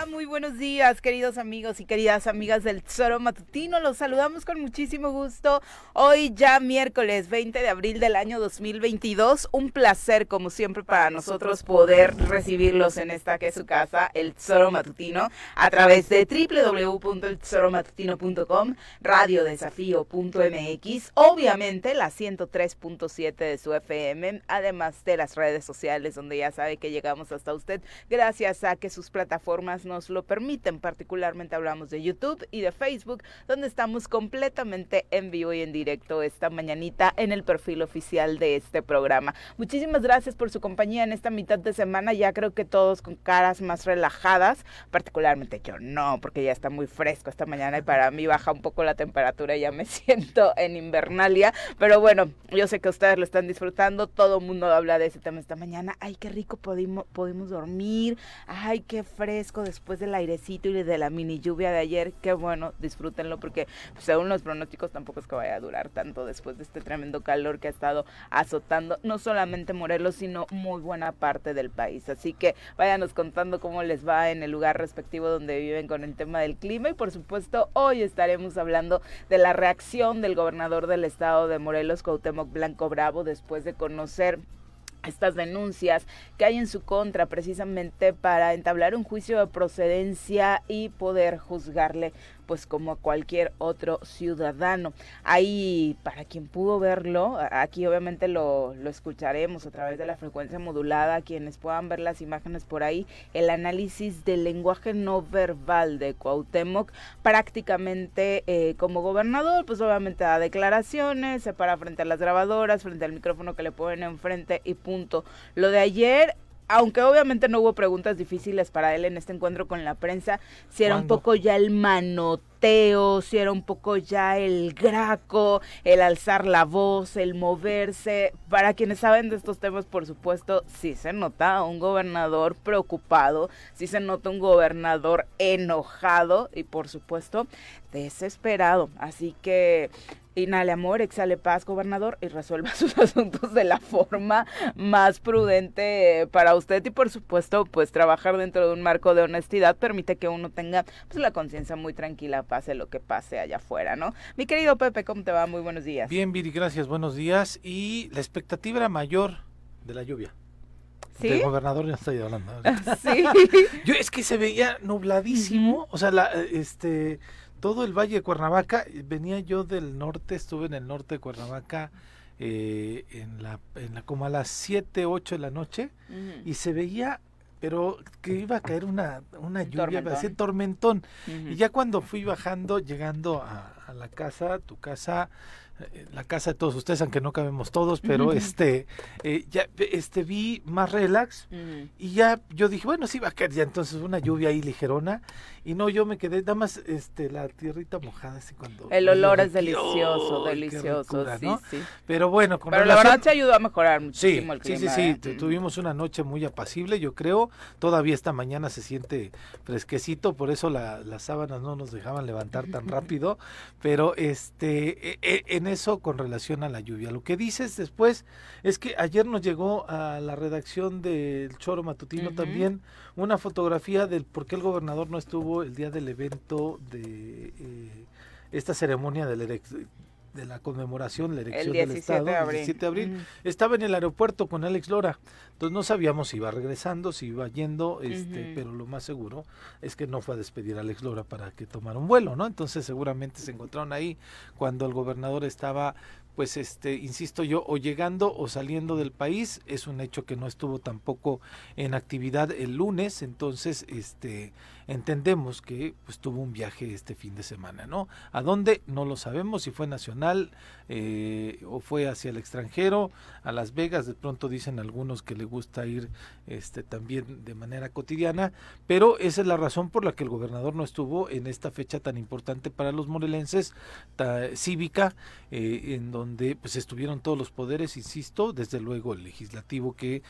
va? Muy buenos días, queridos amigos y queridas amigas del Tesoro Matutino. Los saludamos con muchísimo gusto. Hoy ya miércoles 20 de abril del año 2022. Un placer, como siempre, para nosotros poder recibirlos en esta que es su casa, el Tesoro Matutino, a través de www.eltesoromatutino.com, radiodesafío.mx, obviamente la 103.7 de su FM, además de las redes sociales donde ya sabe que llegamos hasta usted gracias a que sus plataformas nos lo permiten. Particularmente hablamos de YouTube y de Facebook, donde estamos completamente en vivo y en directo esta mañanita en el perfil oficial de este programa. Muchísimas gracias por su compañía en esta mitad de semana. Ya creo que todos con caras más relajadas, particularmente yo no, porque ya está muy fresco esta mañana y para mí baja un poco la temperatura y ya me siento en invernalia. Pero bueno, yo sé que ustedes lo están disfrutando. Todo el mundo habla de ese tema esta mañana. Ay, qué rico pudimos, pudimos dormir. Ay, qué fresco después del airecito y de la mini lluvia de ayer. Qué bueno, disfrútenlo porque pues, según los pronósticos tampoco es que vaya a durar tanto después de este tremendo calor que ha estado azotando no solamente Morelos, sino muy buena parte del país. Así que váyanos contando cómo les va en el lugar respectivo donde viven con el tema del clima y por supuesto hoy estaremos hablando de la reacción del gobernador del estado de Morelos, Cuauhtémoc Blanco Bravo, después de conocer estas denuncias que hay en su contra precisamente para entablar un juicio de procedencia y poder juzgarle pues como a cualquier otro ciudadano. Ahí, para quien pudo verlo, aquí obviamente lo, lo escucharemos a través de la frecuencia modulada, quienes puedan ver las imágenes por ahí, el análisis del lenguaje no verbal de Cuauhtémoc, prácticamente eh, como gobernador, pues obviamente da declaraciones, se para frente a las grabadoras, frente al micrófono que le ponen enfrente y punto. Lo de ayer aunque obviamente no hubo preguntas difíciles para él en este encuentro con la prensa, si era un poco ya el manoteo, si era un poco ya el graco, el alzar la voz, el moverse. Para quienes saben de estos temas, por supuesto, sí se nota un gobernador preocupado, sí se nota un gobernador enojado y por supuesto desesperado. Así que Inhale amor, exhale paz, gobernador, y resuelva sus asuntos de la forma más prudente para usted. Y por supuesto, pues trabajar dentro de un marco de honestidad permite que uno tenga pues la conciencia muy tranquila, pase lo que pase allá afuera, ¿no? Mi querido Pepe, ¿cómo te va? Muy buenos días. Bien, Viri, gracias, buenos días. Y la expectativa era mayor de la lluvia. ¿Sí? Del gobernador ya estoy hablando. Sí. Yo es que se veía nubladísimo, o sea, la, este todo el valle de Cuernavaca. Venía yo del norte, estuve en el norte de Cuernavaca eh, en, la, en la como a las 7, 8 de la noche y se veía, pero que iba a caer una, una Un lluvia, tormentón. parecía tormentón. Y ya cuando fui bajando, llegando a, a la casa, tu casa, eh, la casa de todos ustedes, aunque no cabemos todos, pero este, eh, ya este vi más relax. Y ya yo dije, bueno, sí va a caer ya entonces una lluvia ahí ligerona. Y no, yo me quedé, nada más este, la tierrita mojada así cuando... El olor lo es delicioso, ¡Ay, qué delicioso, ricura, sí, ¿no? sí. Pero bueno, con Pero la verdad se ayudó a mejorar Sí, muchísimo el sí, clima. sí, sí, ¿eh? Mm. tuvimos una noche muy apacible, yo creo. Todavía esta mañana se siente fresquecito, por eso la- las sábanas no nos dejaban levantar tan rápido. Pero este, e- e- en eso con relación a la lluvia. Lo que dices después es que ayer nos llegó a la redacción del Choro Matutino también una fotografía del por qué el gobernador no estuvo el día del evento de eh, esta ceremonia del erec- de la conmemoración, la elección del 17 Estado, de el abril. 17 de abril. Estaba en el aeropuerto con Alex Lora, entonces no sabíamos si iba regresando, si iba yendo, este, pero lo más seguro es que no fue a despedir a Alex Lora para que tomara un vuelo, ¿no? Entonces seguramente se encontraron ahí cuando el gobernador estaba, pues, este, insisto yo, o llegando o saliendo del país. Es un hecho que no estuvo tampoco en actividad el lunes, entonces, este, entendemos que pues tuvo un viaje este fin de semana, ¿no? ¿A dónde? No lo sabemos, si fue nacional eh, o fue hacia el extranjero, a Las Vegas, de pronto dicen algunos que le gusta ir este también de manera cotidiana, pero esa es la razón por la que el gobernador no estuvo en esta fecha tan importante para los morelenses, cívica, eh, en donde pues estuvieron todos los poderes, insisto, desde luego el legislativo que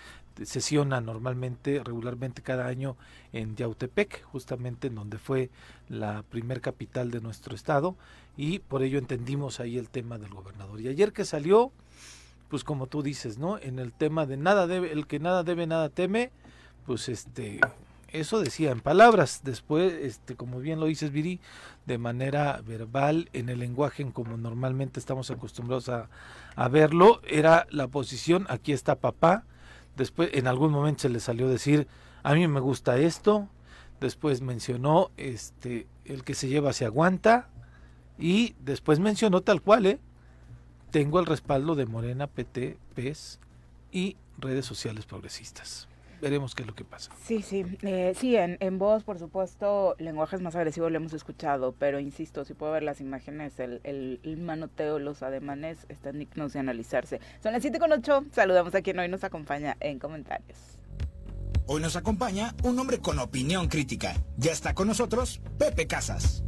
sesiona normalmente, regularmente cada año en Yautepec, justamente en donde fue la primer capital de nuestro estado, y por ello entendimos ahí el tema del gobernador. Y ayer que salió, pues como tú dices, ¿no? En el tema de nada debe, el que nada debe, nada teme, pues este, Eso decía en palabras. Después, este, como bien lo dices, Viri, de manera verbal, en el lenguaje en como normalmente estamos acostumbrados a, a verlo, era la posición, aquí está papá. Después, en algún momento se le salió decir, a mí me gusta esto. Después mencionó, este, el que se lleva se aguanta. Y después mencionó tal cual, ¿eh? Tengo el respaldo de Morena, PT, PES y redes sociales progresistas veremos qué es lo que pasa. Sí, sí, eh, sí, en, en voz, por supuesto, lenguajes más agresivos lo hemos escuchado, pero insisto, si puedo ver las imágenes, el, el, manoteo, los ademanes están dignos de analizarse. Son las 7 con 8, saludamos a quien hoy nos acompaña en comentarios. Hoy nos acompaña un hombre con opinión crítica. Ya está con nosotros Pepe Casas.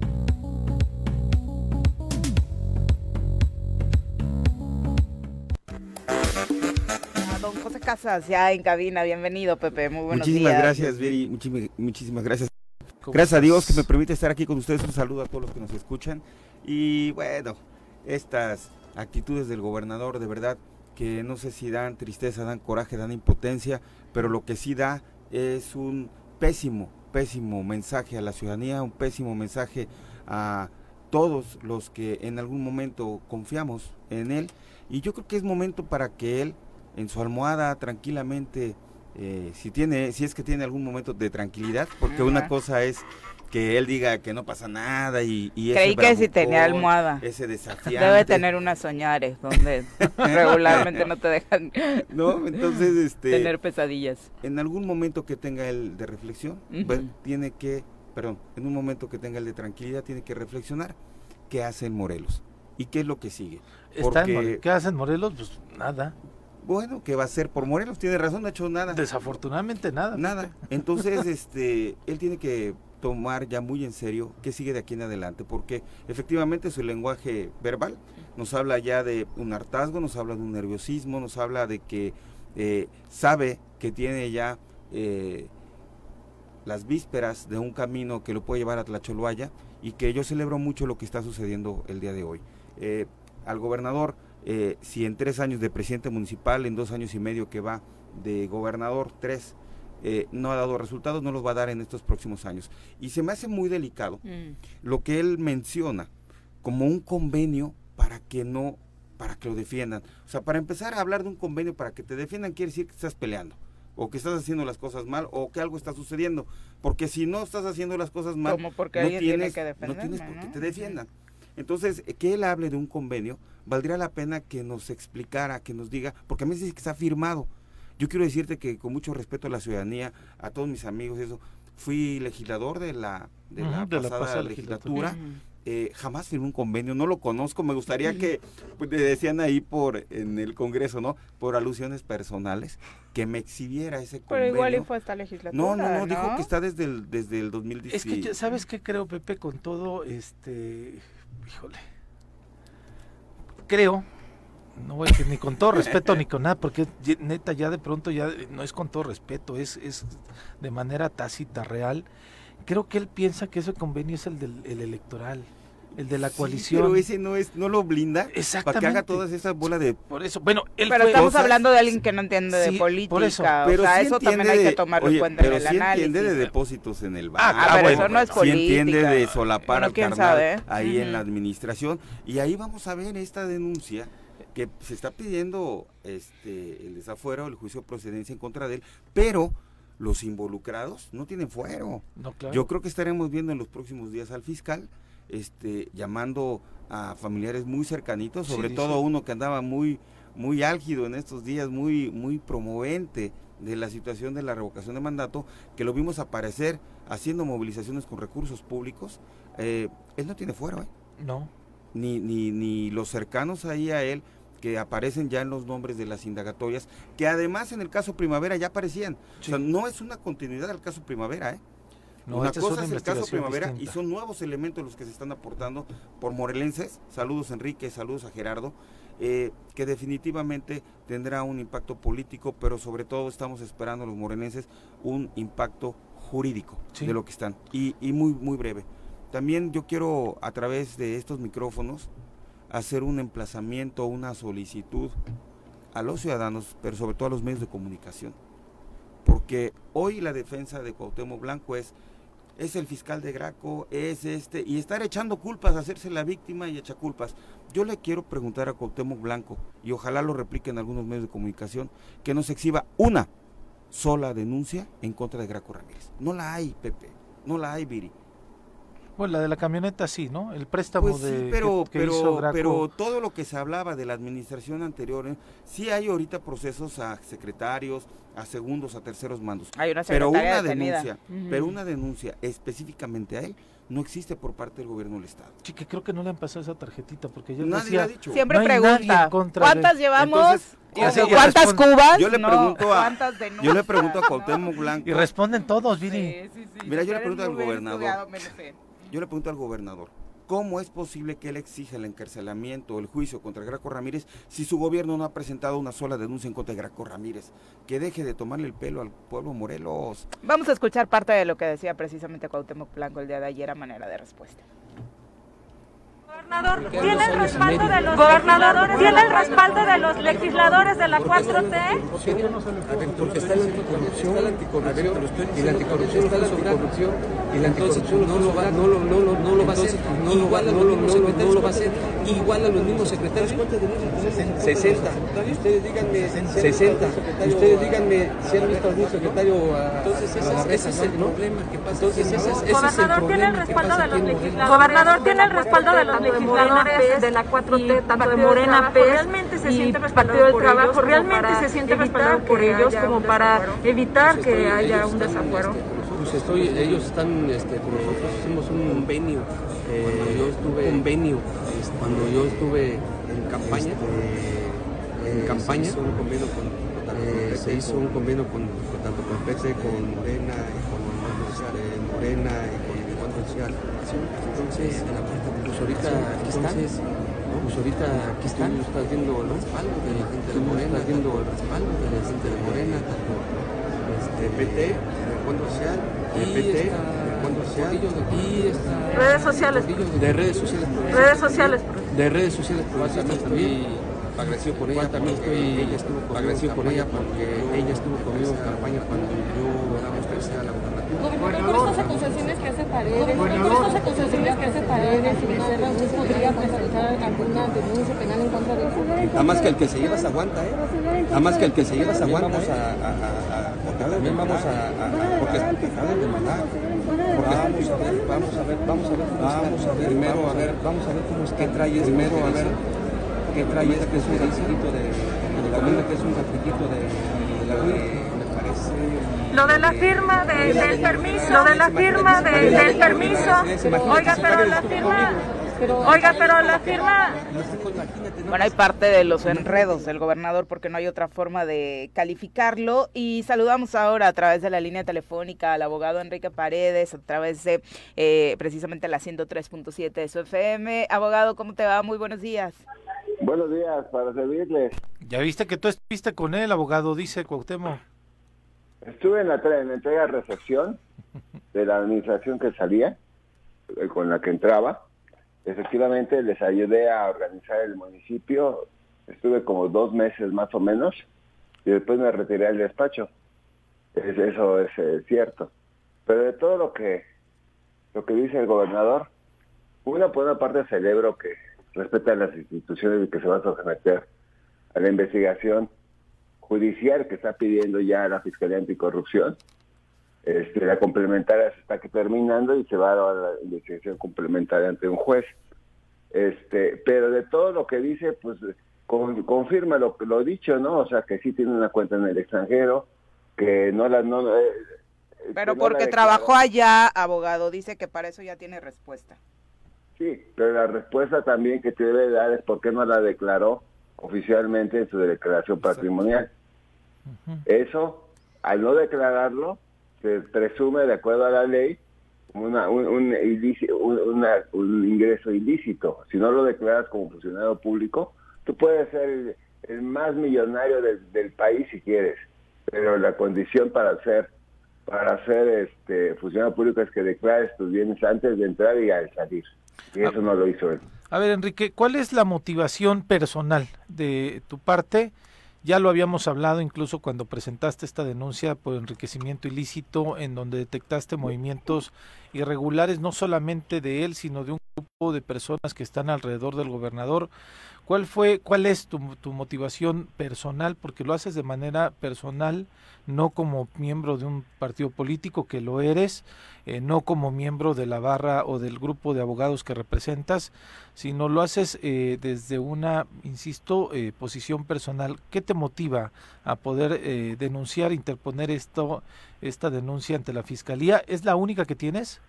José Casas, ya en cabina. Bienvenido, Pepe. Muy buenos muchísimas días. Gracias, Viri. Muchísimas, muchísimas gracias. Gracias a Dios que me permite estar aquí con ustedes. Un saludo a todos los que nos escuchan. Y bueno, estas actitudes del gobernador, de verdad, que no sé si dan tristeza, dan coraje, dan impotencia, pero lo que sí da es un pésimo, pésimo mensaje a la ciudadanía, un pésimo mensaje a todos los que en algún momento confiamos en él. Y yo creo que es momento para que él en su almohada tranquilamente, eh, si tiene, si es que tiene algún momento de tranquilidad, porque una cosa es que él diga que no pasa nada y, y creí que si tenía almohada. ese desafío debe tener unas soñares donde regularmente no te dejan no entonces este tener pesadillas. en algún momento que tenga él de reflexión tiene que perdón en un momento que tenga el de tranquilidad tiene que reflexionar qué hace en Morelos y qué es lo que sigue. Porque, ¿qué hace en Morelos? pues nada bueno, ¿qué va a hacer por Morelos? Tiene razón, no ha hecho nada. Desafortunadamente nada. Nada. Entonces, este, él tiene que tomar ya muy en serio qué sigue de aquí en adelante, porque efectivamente su lenguaje verbal nos habla ya de un hartazgo, nos habla de un nerviosismo, nos habla de que eh, sabe que tiene ya eh, las vísperas de un camino que lo puede llevar a Tlacholhuaya y que yo celebro mucho lo que está sucediendo el día de hoy. Eh, al gobernador eh, si en tres años de presidente municipal, en dos años y medio que va de gobernador, tres, eh, no ha dado resultados, no los va a dar en estos próximos años. Y se me hace muy delicado mm. lo que él menciona como un convenio para que no, para que lo defiendan. O sea, para empezar a hablar de un convenio para que te defiendan quiere decir que estás peleando o que estás haciendo las cosas mal o que algo está sucediendo. Porque si no estás haciendo las cosas mal, no, tienes, que no tienes por qué te defiendan. Entonces, que él hable de un convenio, valdría la pena que nos explicara, que nos diga, porque a mí me dice que está firmado. Yo quiero decirte que con mucho respeto a la ciudadanía, a todos mis amigos, eso, fui legislador de la, de la, pasada, legislatura. Eh, jamás firmé un convenio, no lo conozco, me gustaría que pues, decían ahí por en el Congreso, ¿no? Por alusiones personales, que me exhibiera ese convenio. Pero igual y fue esta legislatura. No, no, no, dijo que está desde el desde el 2017. Es que sabes qué creo Pepe con todo este híjole, creo, no voy a decir ni con todo respeto ni con nada, porque neta ya de pronto ya no es con todo respeto, es, es de manera tácita, real. Creo que él piensa que ese convenio es el del el electoral el de la coalición. pero ese no es, no lo blinda para que haga todas esas bolas de. Por eso, bueno, él pero estamos hablando de alguien que no entiende de política. Por eso, pero o sea, eso también hay que tomarlo en cuenta pero en el sí análisis. entiende de depósitos en el banco. Ah, ah bueno, eso no es política. Sí entiende de solapar al carnal ahí en la administración. Y ahí vamos a ver esta denuncia que se está pidiendo este el desafuero, el juicio de procedencia en contra de él, pero los involucrados no tienen fuero. No, claro. Yo creo que estaremos viendo en los próximos días al fiscal este, llamando a familiares muy cercanitos, sobre todo uno que andaba muy, muy álgido en estos días, muy, muy promovente de la situación de la revocación de mandato, que lo vimos aparecer haciendo movilizaciones con recursos públicos. Eh, él no tiene fuero, ¿eh? No. Ni, ni, ni los cercanos ahí a él, que aparecen ya en los nombres de las indagatorias, que además en el caso Primavera ya aparecían. O sea, no es una continuidad del caso Primavera, ¿eh? Una cosa es, el caso Primavera y son nuevos elementos los que se están aportando por morelenses. Saludos Enrique, saludos a Gerardo, eh, que definitivamente tendrá un impacto político, pero sobre todo estamos esperando los morelenses un impacto jurídico de lo que están. Y, y muy, muy breve. También yo quiero a través de estos micrófonos hacer un emplazamiento, una solicitud a los ciudadanos, pero sobre todo a los medios de comunicación porque hoy la defensa de Cuauhtémoc Blanco es es el fiscal de Graco, es este, y estar echando culpas, hacerse la víctima y echa culpas. Yo le quiero preguntar a Cuauhtémoc Blanco, y ojalá lo replique en algunos medios de comunicación, que nos exhiba una sola denuncia en contra de Graco Ramírez. No la hay, Pepe, no la hay, Viri. Bueno, la de la camioneta sí, ¿no? El préstamo pues de pero, que, pero, hizo Graco. pero todo lo que se hablaba de la administración anterior, ¿eh? sí hay ahorita procesos a secretarios, a segundos, a terceros mandos. Hay una pero una detenida. denuncia, pero una denuncia específicamente a él no existe por parte del gobierno del estado. Sí, que creo que no le han pasado esa tarjetita porque yo Nadie decía, ha dicho. Siempre No pregunta, ¿cuántas llevamos? Entonces, ¿O así o yo ¿Cuántas cubas? Yo le No, pregunto a-. Yo le pregunto a. Cuauhtémoc Blanco, y responden todos, Viri. Sí, sí, sí. Mira, yo le pregunto al gobernador. Yo le pregunto al gobernador, ¿cómo es posible que él exija el encarcelamiento o el juicio contra Graco Ramírez si su gobierno no ha presentado una sola denuncia en contra de Graco Ramírez? Que deje de tomarle el pelo al pueblo Morelos. Vamos a escuchar parte de lo que decía precisamente Cuauhtémoc Blanco el día de ayer a manera de respuesta. Gobernador, ¿tiene el respaldo de los gobernador, ¿tiene el respaldo de los legisladores de la 4T? Porque está la anticorrupción, la anticorrupción, y la anticorrupción está la anticorrupción, y la anticorrupción no lo va, no lo, no lo, no lo va a hacer, no lo va, no lo, no lo, no lo va a hacer, igual a los mismos secretarios. 60. Y ustedes díganme 60. Y ustedes díganme si han visto algún secretario Entonces ese, es el problema que pasa. Entonces ese, es- el Gobernador, ¿tiene el problema respaldo de los legisladores? Gobernador, ¿tiene el respaldo de los legisladores de la 4T, tanto de Morena, PES realmente se y siente Partido del por Trabajo? ellos, como ¿Realmente para se siente evitar respaldado por que ellos haya como un para evitar que estoy- haya ellos un están, desafuero? este, Pues estoy, ellos están, este, con nosotros hicimos un convenio. cuando yo estuve convenio, este, cuando yo estuve en campaña, en campaña, se hizo un convenio con, eh, se hizo un convenio con, con- tanto con PT, con Morena, y con este, Morena y con el Social. Entonces, pues ahorita aquí están. Pues ahorita aquí están, estás viendo el respaldo de la gente de Morena, estás viendo el respaldo de la gente de Morena, tanto este, PT, de Fondo Social, de PT, de Fondo Social, y está, Redes sociales. de redes sociales. Redes sociales. De redes sociales, pero también agradecido por ella, también estoy ella estuvo por ella porque ella estuvo conmigo en campaña cuando yo éramos tercera a la gubernatura. Gobernador, por estas acusaciones que hace Paredes, por estas acusaciones que hace Paredes y Becerra, ¿usted podría presentar alguna denuncia penal en contra de eso? Nada más que el que se lleva se aguanta, ¿eh? Nada más que el que se lleva se aguanta. Vamos a, también vamos a, porque de mandar. Vamos a ver, vamos a ver, vamos a ver, vamos a ver, primero a ver, vamos a ver cómo es que trae primero a ver qué trae este que es un grafitito de, que es un grafitito de, y la me parece. Lo de la firma de- del permiso, lo de la firma de- del permiso. Oiga, pero la firma, oiga, pero la firma Bueno, hay parte de los enredos del gobernador porque no hay otra forma de calificarlo. Y saludamos ahora a través de la línea telefónica al abogado Enrique Paredes, a través de eh, precisamente la 103.7 de su FM. Abogado, ¿cómo te va? Muy buenos días. Buenos días, para servirles. Ya viste que tú estuviste con él, abogado, dice Cuauhtémoc. Estuve en la, en la entrega de recepción de la administración que salía, eh, con la que entraba. Efectivamente, les ayudé a organizar el municipio. Estuve como dos meses más o menos y después me retiré del despacho. Es- eso es eh, cierto. Pero de todo lo que lo que dice el gobernador, una por una parte celebro que respeta las instituciones que se va a someter a la investigación judicial que está pidiendo ya la Fiscalía Anticorrupción. Este, la complementaria se está terminando y se va a dar la investigación complementaria ante un juez. Este, pero de todo lo que dice, pues con- confirma lo lo dicho, ¿no? O sea, que sí tiene una cuenta en el extranjero, que no la no eh, Pero que no la porque trabajó allá, abogado, dice que para eso ya tiene respuesta. Sí, pero la respuesta también que te debe dar es por qué no la declaró oficialmente en su declaración patrimonial. Eso, al no declararlo, se presume, de acuerdo a la ley, una, un, un, ilíci- un- una- un ingreso ilícito. Si no lo declaras como funcionario público, tú puedes ser el, el más millonario del, del país si quieres, pero la condición para ser para ser este funcionario público es que declares tus bienes antes de entrar y al salir. Y eso no lo hizo él. A ver, Enrique, ¿cuál es la motivación personal de tu parte Ya lo habíamos hablado incluso cuando presentaste esta denuncia por enriquecimiento ilícito, en donde detectaste movimientos irregulares, no solamente de él, sino de un grupo de personas que están alrededor del gobernador. ¿Cuál fue, cuál es tu, motivación personal? Porque lo haces de manera personal, no como miembro de un partido político que lo eres, eh, no como miembro de la barra o del grupo de abogados que representas, sino lo haces eh, desde una, insisto, eh, posición personal. ¿Qué te motiva a poder eh, denunciar, interponer esto, esta denuncia ante la fiscalía? ¿Es la única que tienes?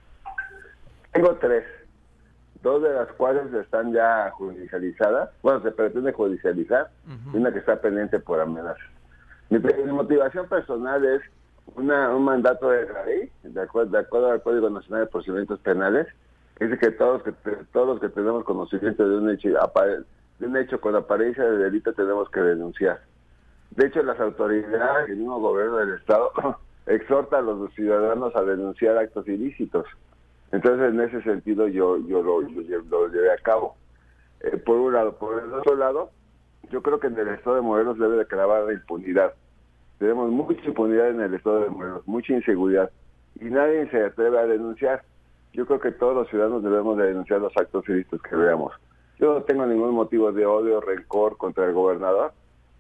Tengo tres, dos de las cuales están ya judicializadas, bueno, se pretende judicializar, y una que está pendiente por amenazas. Mi, mi motivación personal es una, un mandato de la ley, de acuerdo, de acuerdo al Código Nacional de Procedimientos Penales, que dice que todos, que todos los que tenemos conocimiento de un hecho de un hecho con apariencia de delito tenemos que denunciar. De hecho, las autoridades y el mismo gobierno del Estado exhorta a los ciudadanos a denunciar actos ilícitos. Entonces, en ese sentido, yo, yo lo, yo lo llevé a cabo. Eh, por un lado. Por el otro lado, yo creo que en el Estado de Morelos debe de clavar la impunidad. Tenemos mucha impunidad en el Estado de Morelos, mucha inseguridad, y nadie se atreve a denunciar. Yo creo que todos los ciudadanos debemos de denunciar los actos ilícitos que veamos. Yo no tengo ningún motivo de odio rencor contra el gobernador.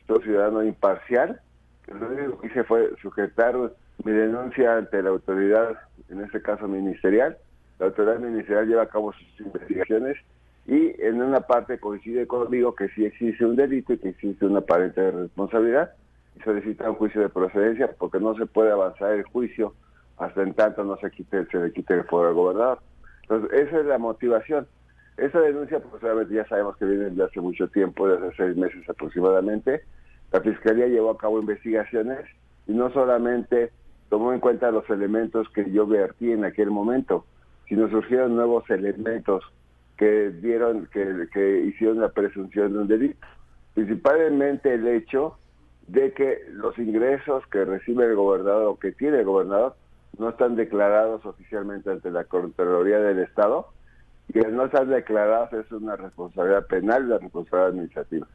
Soy ciudadano imparcial. Lo único que hice fue sujetar mi denuncia ante la autoridad, en este caso ministerial. La autoridad ministerial lleva a cabo sus investigaciones y en una parte coincide conmigo que sí existe un delito y que existe una aparente responsabilidad y solicita un juicio de procedencia porque no se puede avanzar el juicio hasta en tanto no se quite se le quite el fuero al gobernador. Entonces, esa es la motivación. Esa denuncia, pues ya sabemos que viene desde hace mucho tiempo, desde hace seis meses aproximadamente. La Fiscalía llevó a cabo investigaciones y no solamente tomó en cuenta los elementos que yo vertí en aquel momento, sino surgieron nuevos elementos que dieron, que, que hicieron la presunción de un delito. Principalmente el hecho de que los ingresos que recibe el gobernador o que tiene el gobernador no están declarados oficialmente ante la Contraloría del Estado y al no estar declarados es una responsabilidad penal y una responsabilidad administrativa.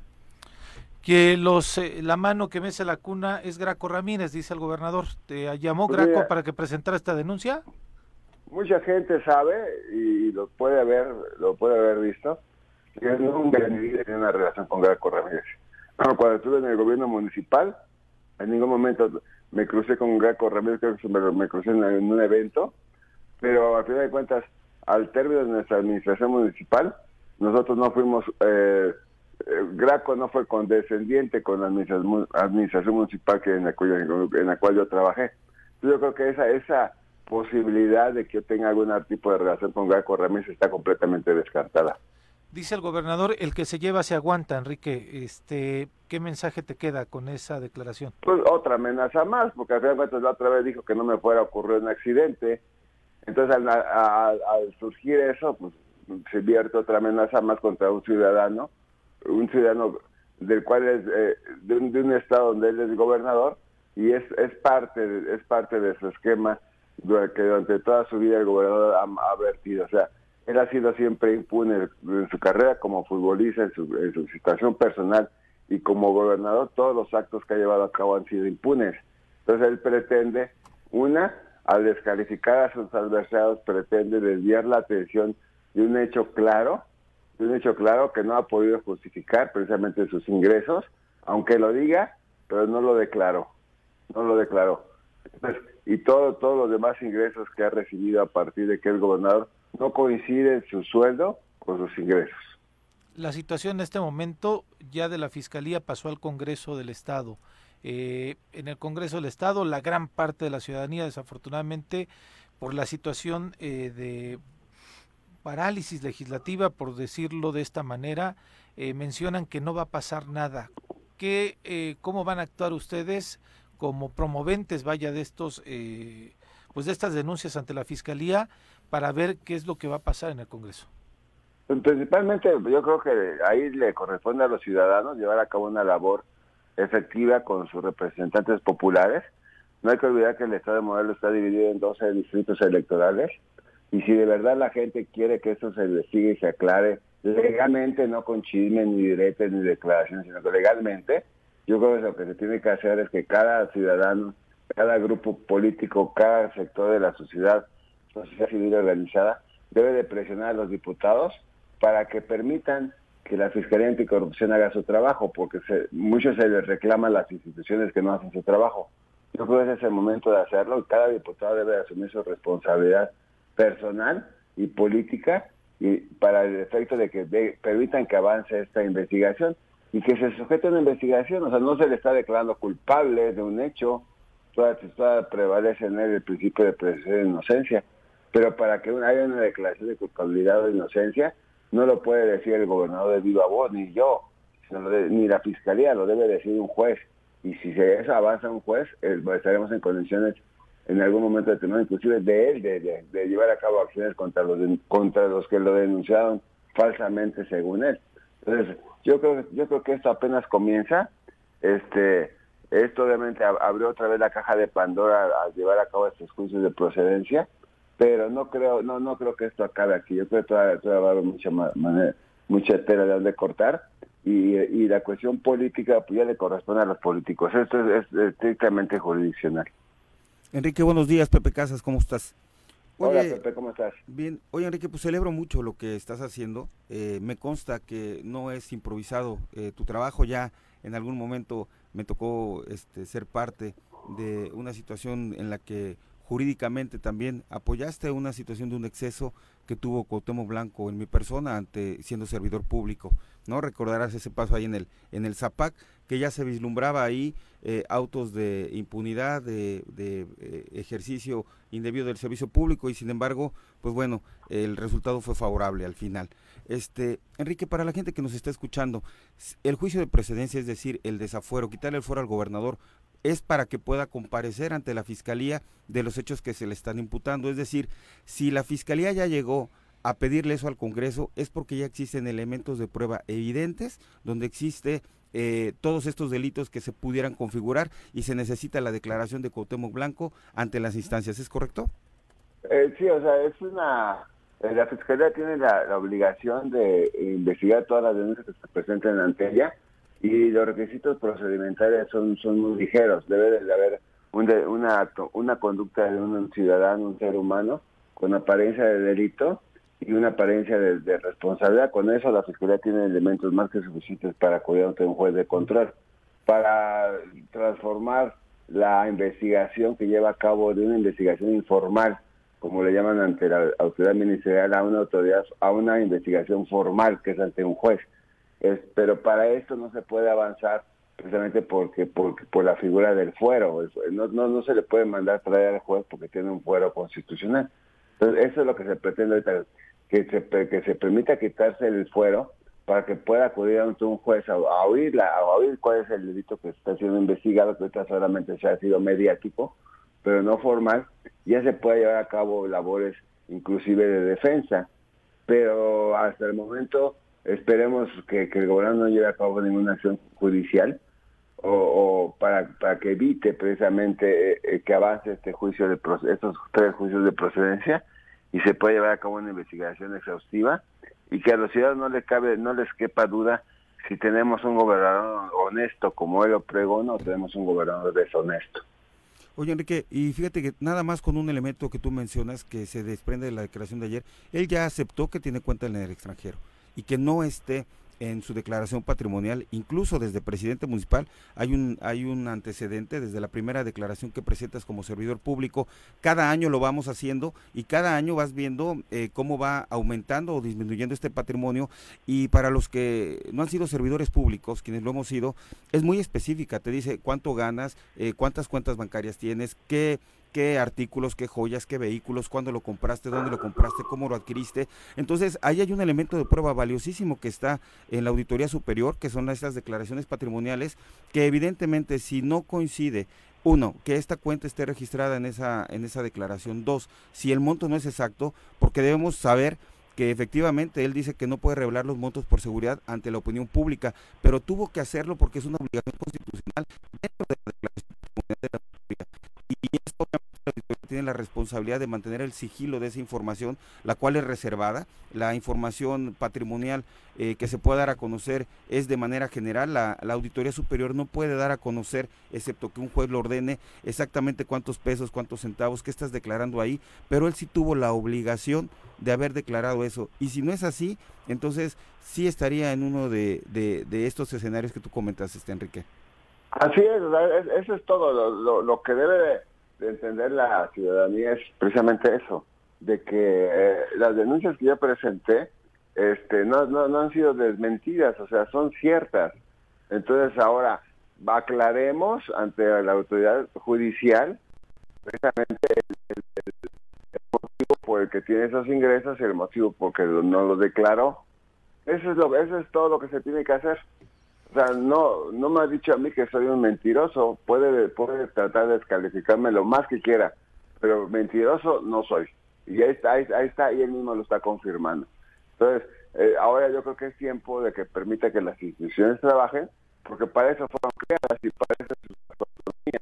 Que los eh, la mano que mece la cuna es Graco Ramírez, dice el gobernador. ¿Te llamó Pues Graco mira. para que presentara esta denuncia? Mucha gente sabe y lo puede haber, lo puede haber visto, que nunca en mi vida tenía una relación con Graco Ramírez. Cuando estuve en el gobierno municipal, en ningún momento me crucé con Graco Ramírez, creo que me, me crucé en, un evento, pero al final de cuentas, al término de nuestra administración municipal, nosotros no fuimos, eh, eh, Graco no fue condescendiente con la administración, administración municipal que en la, cual, en la cual yo trabajé. Yo creo que esa esa posibilidad de que yo tenga algún tipo de relación con Graco Ramírez está completamente descartada. Dice el gobernador, el que se lleva se aguanta, Enrique. Este, ¿Qué mensaje te queda con esa declaración? Pues otra amenaza más, porque al final de cuentas la otra vez dijo que no me fuera a ocurrir un accidente. Entonces al, surgir eso, pues se vierte otra amenaza más contra un ciudadano, un ciudadano del cual es eh, de, un, de un estado donde él es gobernador y es, es parte de, es parte de su esquema que durante toda su vida el gobernador ha, ha vertido. O sea, él ha sido siempre impune en su carrera como futbolista, en su, en su situación personal y como gobernador todos los actos que ha llevado a cabo han sido impunes. Entonces él pretende, una, al descalificar a sus adversarios, pretende desviar la atención de un hecho claro, de un hecho claro que no ha podido justificar precisamente sus ingresos, aunque lo diga, pero no lo declaró, no lo declaró. Entonces, y todo, todos los demás ingresos que ha recibido a partir de que el gobernador no coincide su sueldo con sus ingresos. La situación en este momento ya de la Fiscalía pasó al Congreso del Estado. Eh, en el Congreso del Estado, la gran parte de la ciudadanía, desafortunadamente, por la situación eh, de parálisis legislativa, por decirlo de esta manera, eh, mencionan que no va a pasar nada. ¿Qué, eh, ¿Cómo van a actuar ustedes como promoventes, vaya, de estos, eh, pues de estas denuncias ante la Fiscalía para ver qué es lo que va a pasar en el Congreso? Principalmente yo creo que ahí le corresponde a los ciudadanos llevar a cabo una labor efectiva con sus representantes populares. No hay que olvidar que el Estado de Morelos está dividido en 12 distritos electorales y si de verdad la gente quiere que esto se investigue y se aclare legalmente, no con chismes, ni diretes, ni declaraciones, sino que legalmente, Yo creo que lo que se tiene que hacer es que cada ciudadano, cada grupo político, cada sector de la sociedad, sociedad civil organizada, debe de presionar a los diputados para que permitan que la Fiscalía Anticorrupción haga su trabajo, porque se, mucho se les reclama a las instituciones que no hacen su trabajo. Yo creo que ese es el momento de hacerlo y cada diputado debe asumir su responsabilidad personal y política y para el efecto de que permitan que avance esta investigación y que se sujete a una investigación, o sea, no se le está declarando culpable de un hecho, toda, prevalece en él el principio de presunción de inocencia, pero para que haya una declaración de culpabilidad o de inocencia, no lo puede decir el gobernador de viva voz, ni yo, ni la fiscalía, lo debe decir un juez. Y si se eso avanza un juez, eh, estaremos en condiciones en algún momento determinado, inclusive de él, de, llevar a cabo acciones contra los, contra los que lo denunciaron falsamente según él. Entonces, yo creo, yo creo que esto apenas comienza. Este, esto obviamente abrió otra vez la caja de Pandora al llevar a cabo estos juicios de procedencia, pero no creo, no, no creo que esto acabe aquí. Yo creo que todavía, va a haber mucha manera, mucha tela de donde cortar y, y, la cuestión política pues ya le corresponde a los políticos. Esto es estrictamente jurisdiccional. Enrique, buenos días. Pepe Casas, ¿cómo estás? Hola Pepe, ¿cómo estás? Bien, oye Enrique, pues celebro mucho lo que estás haciendo. Eh, me consta que no es improvisado. Eh, tu trabajo ya en algún momento me tocó este, ser parte de una situación en la que jurídicamente también apoyaste una situación de un exceso que tuvo Cuauhtémoc Blanco en mi persona ante siendo servidor público. ¿No? Recordarás ese paso ahí en el, en el Zapac, que ya se vislumbraba ahí eh, autos de impunidad, de, eh, ejercicio indebido del servicio público y sin embargo, pues bueno, el resultado fue favorable al final. Este, Enrique, para la gente que nos está escuchando, el juicio de precedencia, es decir, el desafuero, quitarle el fuero al gobernador, es para que pueda comparecer ante la fiscalía de los hechos que se le están imputando. Es decir, si la fiscalía ya llegó a pedirle eso al Congreso es porque ya existen elementos de prueba evidentes donde existe eh, todos estos delitos que se pudieran configurar y se necesita la declaración de Cuauhtémoc Blanco ante las instancias, ¿es correcto? Eh, sí, o sea, es una... Eh, la Fiscalía tiene la, obligación de investigar todas las denuncias que se presenten ante ella y los requisitos procedimentales son, son muy ligeros. Debe de haber un una, una conducta de un ciudadano, un ser humano, con apariencia de delito y una apariencia de, responsabilidad. Con eso la Fiscalía tiene elementos más que suficientes para acudir ante un juez de control. Para transformar la investigación que lleva a cabo de una investigación informal, como le llaman ante la autoridad ministerial, a una autoridad, a una investigación formal que es ante un juez. Es, pero para esto no se puede avanzar precisamente porque, porque por la figura del fuero. No, no, no se le puede mandar traer al juez porque tiene un fuero constitucional. Entonces, eso es lo que se pretende ahorita que se, que se permita quitarse el fuero para que pueda acudir ante un juez a, oír, la, a oír cuál es el delito que está siendo investigado, que ahorita solamente se ha sido mediático, pero no formal, ya se puede llevar a cabo labores inclusive de defensa. Pero hasta el momento esperemos que, el gobierno no lleve a cabo ninguna acción judicial o, para, para que evite precisamente eh, eh, que avance este juicio de estos tres juicios de procedencia y se puede llevar a cabo una investigación exhaustiva y que a los ciudadanos no les cabe, no les quepa duda si tenemos un gobernador honesto como él lo pregona o tenemos un gobernador deshonesto. Oye Enrique, y fíjate que nada más con un elemento que tú mencionas que se desprende de la declaración de ayer, él ya aceptó que tiene cuenta en el extranjero y que no esté en su declaración patrimonial, incluso desde presidente municipal, hay un, hay un antecedente desde la primera declaración que presentas como servidor público. Cada año lo vamos haciendo y cada año vas viendo eh, cómo va aumentando o disminuyendo este patrimonio. Y para los que no han sido servidores públicos, quienes lo hemos sido, es muy específica. Te dice cuánto ganas, eh, cuántas cuentas bancarias tienes, qué qué artículos, qué joyas, qué vehículos, cuándo lo compraste, dónde lo compraste, cómo lo adquiriste. Entonces, ahí hay un elemento de prueba valiosísimo que está en la Auditoría Superior, que son estas declaraciones patrimoniales, que evidentemente si no coincide uno, que esta cuenta esté registrada en esa, en esa declaración. Dos, si el monto no es exacto, porque debemos saber que efectivamente él dice que no puede revelar los montos por seguridad ante la opinión pública, pero tuvo que hacerlo porque es una obligación constitucional dentro de la declaración de la y esto tiene la responsabilidad de mantener el sigilo de esa información, la cual es reservada. La información patrimonial eh, que se puede dar a conocer es de manera general. La, Auditoría Superior no puede dar a conocer, excepto que un juez lo ordene, exactamente cuántos pesos, cuántos centavos, qué estás declarando ahí, pero él sí tuvo la obligación de haber declarado eso. Y si no es así, entonces sí estaría en uno de, de, estos escenarios que tú comentas, este Enrique. Así es, eso es todo. Lo, que debe de, entender la ciudadanía es precisamente eso, de que eh, las denuncias que yo presenté este, no, no, han sido desmentidas, o sea, son ciertas. Entonces ahora aclaremos ante la autoridad judicial precisamente el, motivo por el que tiene esos ingresos y el motivo por el que no lo declaró. Eso es, lo, eso es todo lo que se tiene que hacer. O sea, no, no me ha dicho a mí que soy un mentiroso. Puede, puede tratar de descalificarme lo más que quiera, pero mentiroso no soy. Y ahí está, ahí, está, y él mismo lo está confirmando. Entonces, eh, ahora yo creo que es tiempo de que permita que las instituciones trabajen, porque para eso fueron creadas y para eso es autonomía.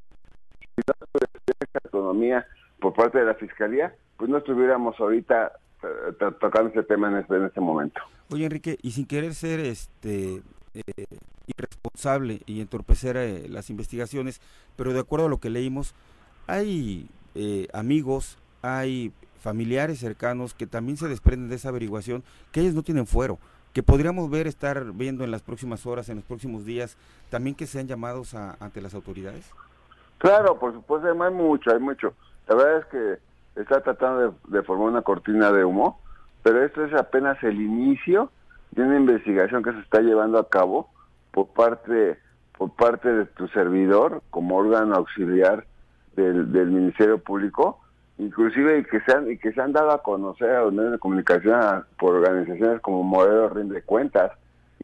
Si no tuviera autonomía por parte de la Fiscalía, pues no estuviéramos ahorita eh, tocando ese tema en este, en este momento. Oye, Enrique, y sin querer ser este eh, irresponsable y entorpecer eh, las investigaciones, pero de acuerdo a lo que leímos, hay eh, amigos, hay familiares cercanos que también se desprenden de esa averiguación, que ellos no tienen fuero, que podríamos ver, estar viendo en las próximas horas, en los próximos días, también que sean llamados ante las autoridades. Claro, por supuesto, hay mucho, hay mucho. La verdad es que está tratando de formar una cortina de humo, pero esto es apenas el inicio de una investigación que se está llevando a cabo por parte por parte de tu servidor como órgano auxiliar del, del Ministerio Público, inclusive y que se han y que se han dado a conocer a los medios de comunicación por organizaciones como Moreno Rinde Cuentas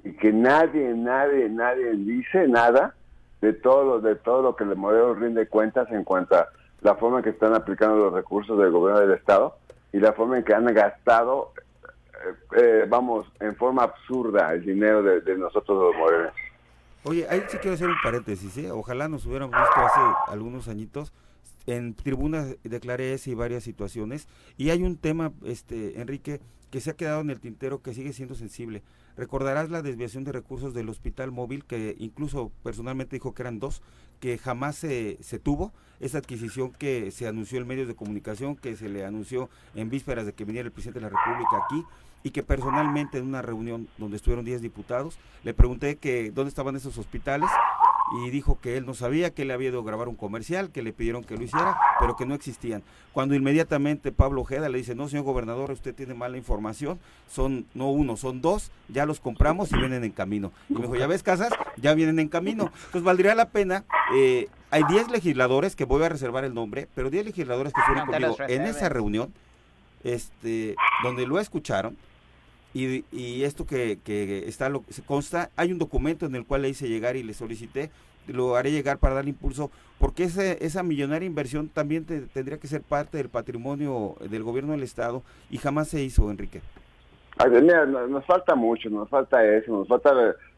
y que nadie nadie nadie dice nada de todo lo de todo lo que el Moreno rinde cuentas en cuanto a la forma en que están aplicando los recursos del gobierno del estado y la forma en que han gastado eh, vamos, en forma absurda el dinero de, nosotros los morenos. Oye, ahí sí quiero hacer un paréntesis, ¿eh? Ojalá nos hubiéramos visto hace algunos añitos. En tribunas declaré ese y varias situaciones. Y hay un tema, este Enrique, que se ha quedado en el tintero que sigue siendo sensible. Recordarás la desviación de recursos del hospital móvil, que incluso personalmente dijo que eran dos, que jamás se, se tuvo. Esa adquisición que se anunció en medios de comunicación, que se le anunció en vísperas de que viniera el presidente de la República aquí y que personalmente en una reunión donde estuvieron 10 diputados, le pregunté que dónde estaban esos hospitales y dijo que él no sabía, que él había ido a grabar un comercial, que le pidieron que lo hiciera, pero que no existían. Cuando inmediatamente Pablo Ojeda le dice, no, señor gobernador, usted tiene mala información, son no uno, son dos, ya los compramos y vienen en camino. Y me dijo, ya ves, Casas, ya vienen en camino. Entonces valdría la pena, eh, hay 10 legisladores, que voy a reservar el nombre, pero 10 legisladores que fueron conmigo en esa reunión, este, donde lo escucharon, y, y esto que, que está lo se consta, hay un documento en el cual le hice llegar y le solicité, lo haré llegar para darle impulso, porque ese, esa millonaria inversión también tendría que ser parte del patrimonio del gobierno del Estado y jamás se hizo, Enrique. mira, nos, falta mucho, nos falta eso, nos falta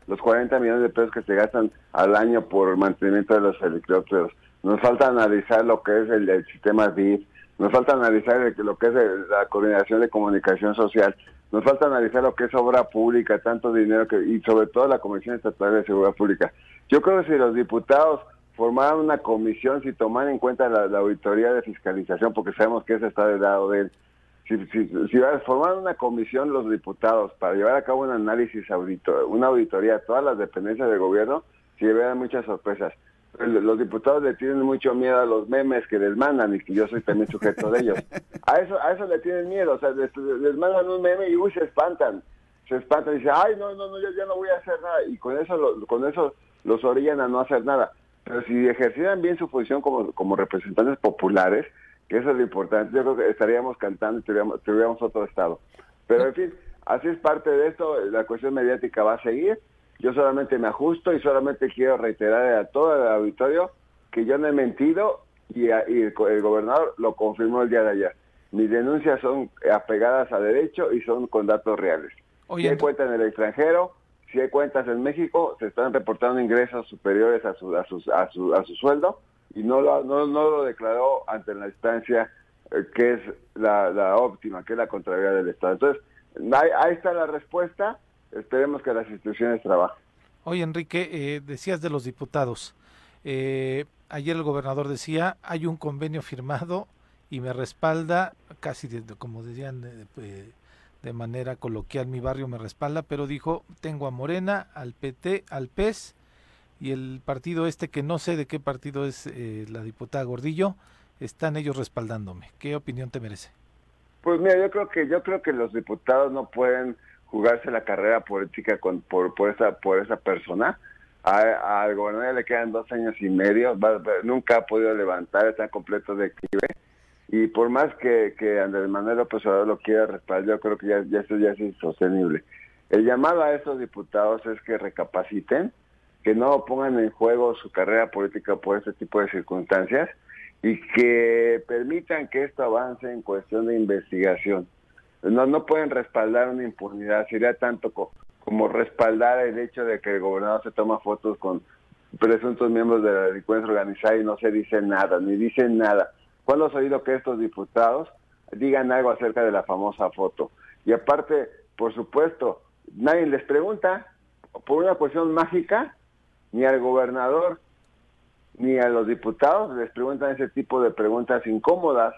los 40 millones de pesos que se gastan al año por el mantenimiento de los helicópteros, nos falta analizar lo que es el, el sistema BIF, nos falta analizar lo que es la coordinación de comunicación social, nos falta analizar lo que es obra pública, tanto dinero que y sobre todo la Comisión Estatal de Seguridad Pública. Yo creo que si los diputados formaran una comisión, si toman en cuenta la, auditoría de fiscalización, porque sabemos que ese está del lado de él, si, si, si formaran una comisión los diputados para llevar a cabo un análisis audito, una auditoría a todas las dependencias del gobierno, si vean muchas sorpresas los diputados le tienen mucho miedo a los memes que les mandan y que yo soy también sujeto de ellos. A eso a eso le tienen miedo, o sea, les, mandan un meme y uy, se espantan. Se espantan y dicen, ay, no, no, no, yo ya no voy a hacer nada. Y con eso, con eso los orillan a no hacer nada. Pero si ejercieran bien su función como, como representantes populares, que eso es lo importante, yo creo que estaríamos cantando y tuviéramos otro estado. Pero en fin, así es parte de esto, la cuestión mediática va a seguir yo solamente me ajusto y solamente quiero reiterar a todo el auditorio que yo no he mentido y, el, gobernador lo confirmó el día de ayer. Mis denuncias son apegadas a derecho y son con datos reales. si hay cuentas en el extranjero, si hay cuentas en México, se están reportando ingresos superiores a su, a, a, su, a su sueldo y no lo, no, no lo declaró ante la instancia eh, que es la, óptima, que es la Contraloría del Estado. Entonces, ahí, está la respuesta, esperemos que las instituciones trabajen. Oye, Enrique, eh, decías de los diputados. Eh, ayer el gobernador decía, hay un convenio firmado y me respalda, casi como decían de manera coloquial, mi barrio me respalda, pero dijo, tengo a Morena, al PT, al PES y el partido este, que no sé de qué partido es la diputada Gordillo, están ellos respaldándome. ¿Qué opinión te merece? Pues mira, yo creo que yo creo que los diputados no pueden jugarse la carrera política con por, por esa por esa persona. al gobernador le quedan dos años y medio, nunca ha podido levantar, está en completo declive. Y por más que, que Andrés Manuel López lo quiera respaldar, yo creo que ya, ya esto ya es insostenible. El llamado a esos diputados es que recapaciten, que no pongan en juego su carrera política por este tipo de circunstancias y que permitan que esto avance en cuestión de investigación. No, no pueden respaldar una impunidad, sería tanto como respaldar el hecho de que el gobernador se toma fotos con presuntos miembros de la delincuencia organizada y no se dice nada, ni dicen nada. ¿Cuándo has oído que estos diputados digan algo acerca de la famosa foto? Y aparte, por supuesto, nadie les pregunta, por una cuestión mágica, ni al gobernador, ni a los diputados les preguntan ese tipo de preguntas incómodas.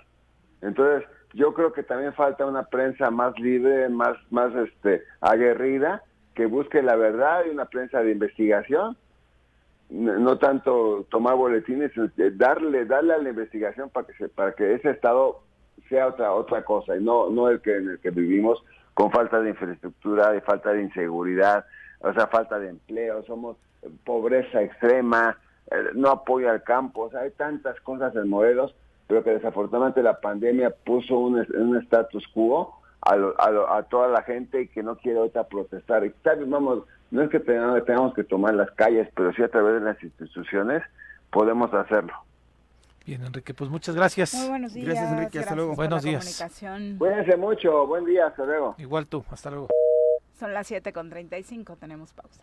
Entonces, yo creo que también falta una prensa más libre, más, más este, aguerrida, que busque la verdad y una prensa de investigación. No, tanto tomar boletines, darle, darle a la investigación para que se, para que ese estado sea otra otra cosa y no no el que en el que vivimos con falta de infraestructura, y falta de inseguridad, o sea, falta de empleo, somos pobreza extrema, eh, no apoya al campo, o sea, hay tantas cosas en Morelos, pero que desafortunadamente la pandemia puso un, un status quo a, a, toda la gente y que no quiere ahorita protestar. Y vamos, no es que tengamos, tengamos que tomar las calles, pero sí a través de las instituciones podemos hacerlo. Bien, Enrique, pues muchas gracias. Muy buenos días. Gracias, Enrique. Hasta luego. Buenos días. Cuídense mucho. Buen día. Hasta luego. Igual tú. Hasta luego. Son las 7 con 35. Tenemos pausa.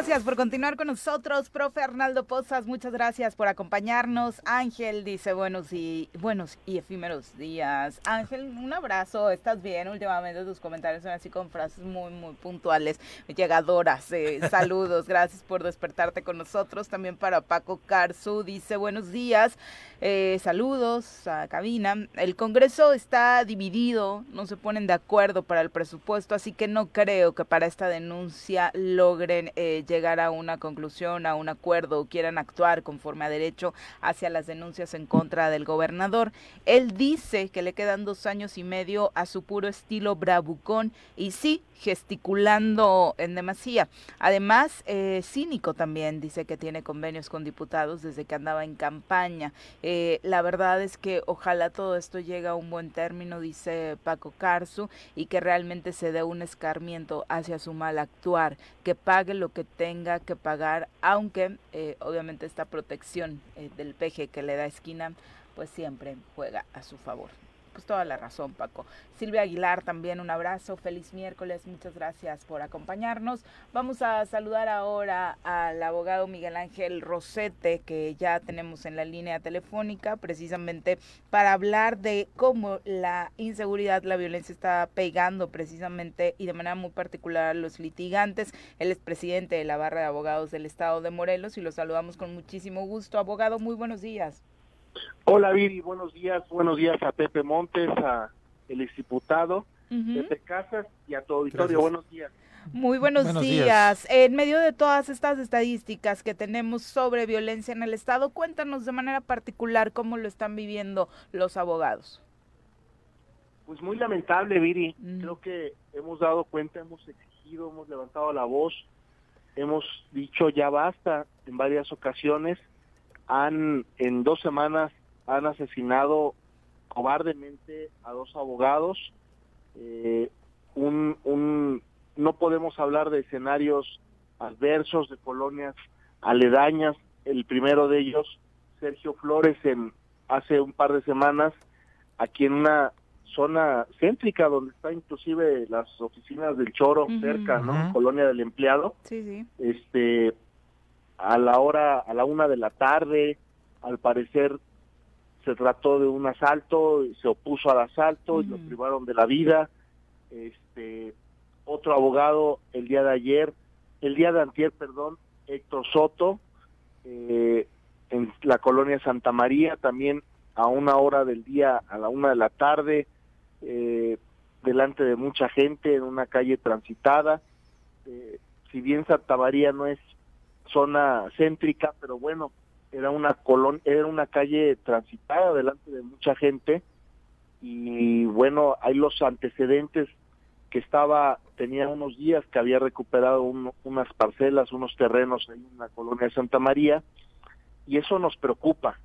Gracias por continuar con nosotros, profe Arnaldo Pozas, muchas gracias por acompañarnos. Ángel dice buenos y buenos y efímeros días. Ángel, un abrazo, ¿estás bien? Últimamente tus comentarios son así con frases muy, muy puntuales, llegadoras. Eh, saludos, gracias por despertarte con nosotros. También para Paco Carzu, dice buenos días, eh, saludos a cabina. El Congreso está dividido, no se ponen de acuerdo para el presupuesto, así que no creo que para esta denuncia logren... Eh, llegar a una conclusión, a un acuerdo o quieran actuar conforme a derecho hacia las denuncias en contra del gobernador. Él dice que le quedan dos años y medio a su puro estilo bravucón y sí, gesticulando en demasía. Además, eh, cínico también, dice que tiene convenios con diputados desde que andaba en campaña. Eh, la verdad es que ojalá todo esto llegue a un buen término, dice Paco Carzu, y que realmente se dé un escarmiento hacia su mal actuar, que pague lo que tenga que pagar, aunque eh, obviamente esta protección del peje que le da esquina, pues siempre juega a su favor pues toda la razón, Paco. Silvia Aguilar, también un abrazo, feliz miércoles, muchas gracias por acompañarnos. Vamos a saludar ahora al abogado Miguel Ángel Rosete, que ya tenemos en la línea telefónica, precisamente para hablar de cómo la inseguridad, la violencia está pegando precisamente y de manera muy particular a los litigantes. Él es presidente de la barra de abogados del estado de Morelos y lo saludamos con muchísimo gusto. Abogado, muy buenos días. Hola Viri, buenos días, buenos días a Pepe Montes, a el exdiputado Pepe Casas y a tu auditorio, buenos días. Muy buenos, días. En medio de todas estas estadísticas que tenemos sobre violencia en el Estado, cuéntanos de manera particular cómo lo están viviendo los abogados. Pues muy lamentable, Viri. Creo que hemos dado cuenta, hemos exigido, hemos levantado la voz, hemos dicho ya basta en varias ocasiones han en dos semanas han asesinado cobardemente a dos abogados. Eh, un, un, no podemos hablar de escenarios adversos, de colonias aledañas. El primero de ellos, Sergio Flores, en hace un par de semanas, aquí en una zona céntrica donde está inclusive las oficinas del Choro cerca, ¿no? Colonia del Empleado. Sí, sí. Este a la hora, a la una de la tarde, al parecer se trató de un asalto, se opuso al asalto y lo privaron de la vida. Este, otro abogado el día de ayer, el día de antier, perdón, Héctor Soto, eh, en la colonia Santa María, también a una hora del día, a la una de la tarde, eh, delante de mucha gente en una calle transitada. Eh, si bien Santa María no es zona céntrica, pero bueno, era una colon era una calle transitada delante de mucha gente. Y bueno, hay los antecedentes que estaba tenía unos días que había recuperado unas parcelas, unos terrenos en la colonia de Santa María. Y eso nos preocupa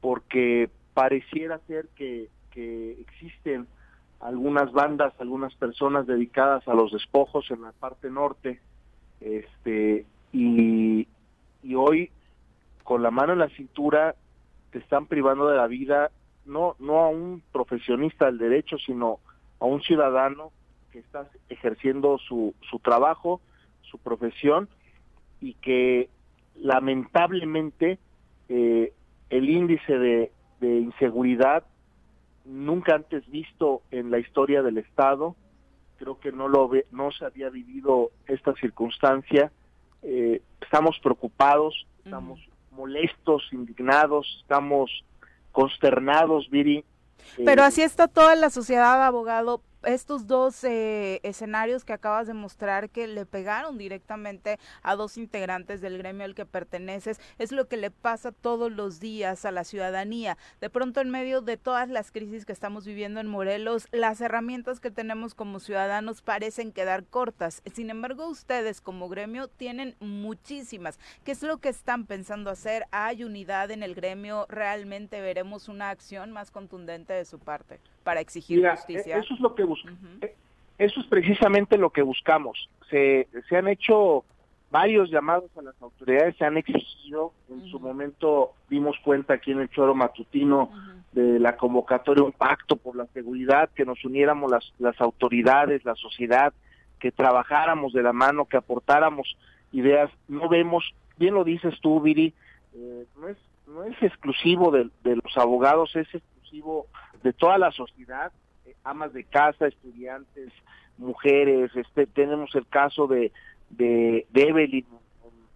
porque pareciera ser que, que existen algunas bandas, algunas personas dedicadas a los despojos en la parte norte, este, y, hoy con la mano en la cintura te están privando de la vida no no a un profesionista del derecho sino a un ciudadano que está ejerciendo su, su trabajo su profesión y que lamentablemente eh, el índice de, de inseguridad nunca antes visto en la historia del Estado. Creo que no lo ve, no se había vivido esta circunstancia. Eh, estamos preocupados, estamos molestos, indignados, estamos consternados, Viri. Pero así está toda la sociedad, abogado, estos dos eh, escenarios que acabas de mostrar que le pegaron directamente a dos integrantes del gremio al que perteneces, es lo que le pasa todos los días a la ciudadanía. De pronto, en medio de todas las crisis que estamos viviendo en Morelos, las herramientas que tenemos como ciudadanos parecen quedar cortas. Sin embargo, ustedes como gremio tienen muchísimas. ¿Qué es lo que están pensando hacer? ¿Hay unidad en el gremio? ¿Realmente veremos una acción más contundente de su parte? Para exigir justicia. Eso es lo que eh, eso es precisamente lo que buscamos. Se, se han hecho varios llamados a las autoridades, se han exigido, en su momento dimos cuenta aquí en el Choro Matutino de la convocatoria un pacto por la seguridad, que nos uniéramos las, las autoridades, la sociedad, que trabajáramos de la mano, que aportáramos ideas. No vemos, bien lo dices tú, Viri, eh, no, es, no es exclusivo de, de los abogados, es exclusivo de toda la sociedad, eh, amas de casa, estudiantes, mujeres, este, tenemos el caso de, de, Evelyn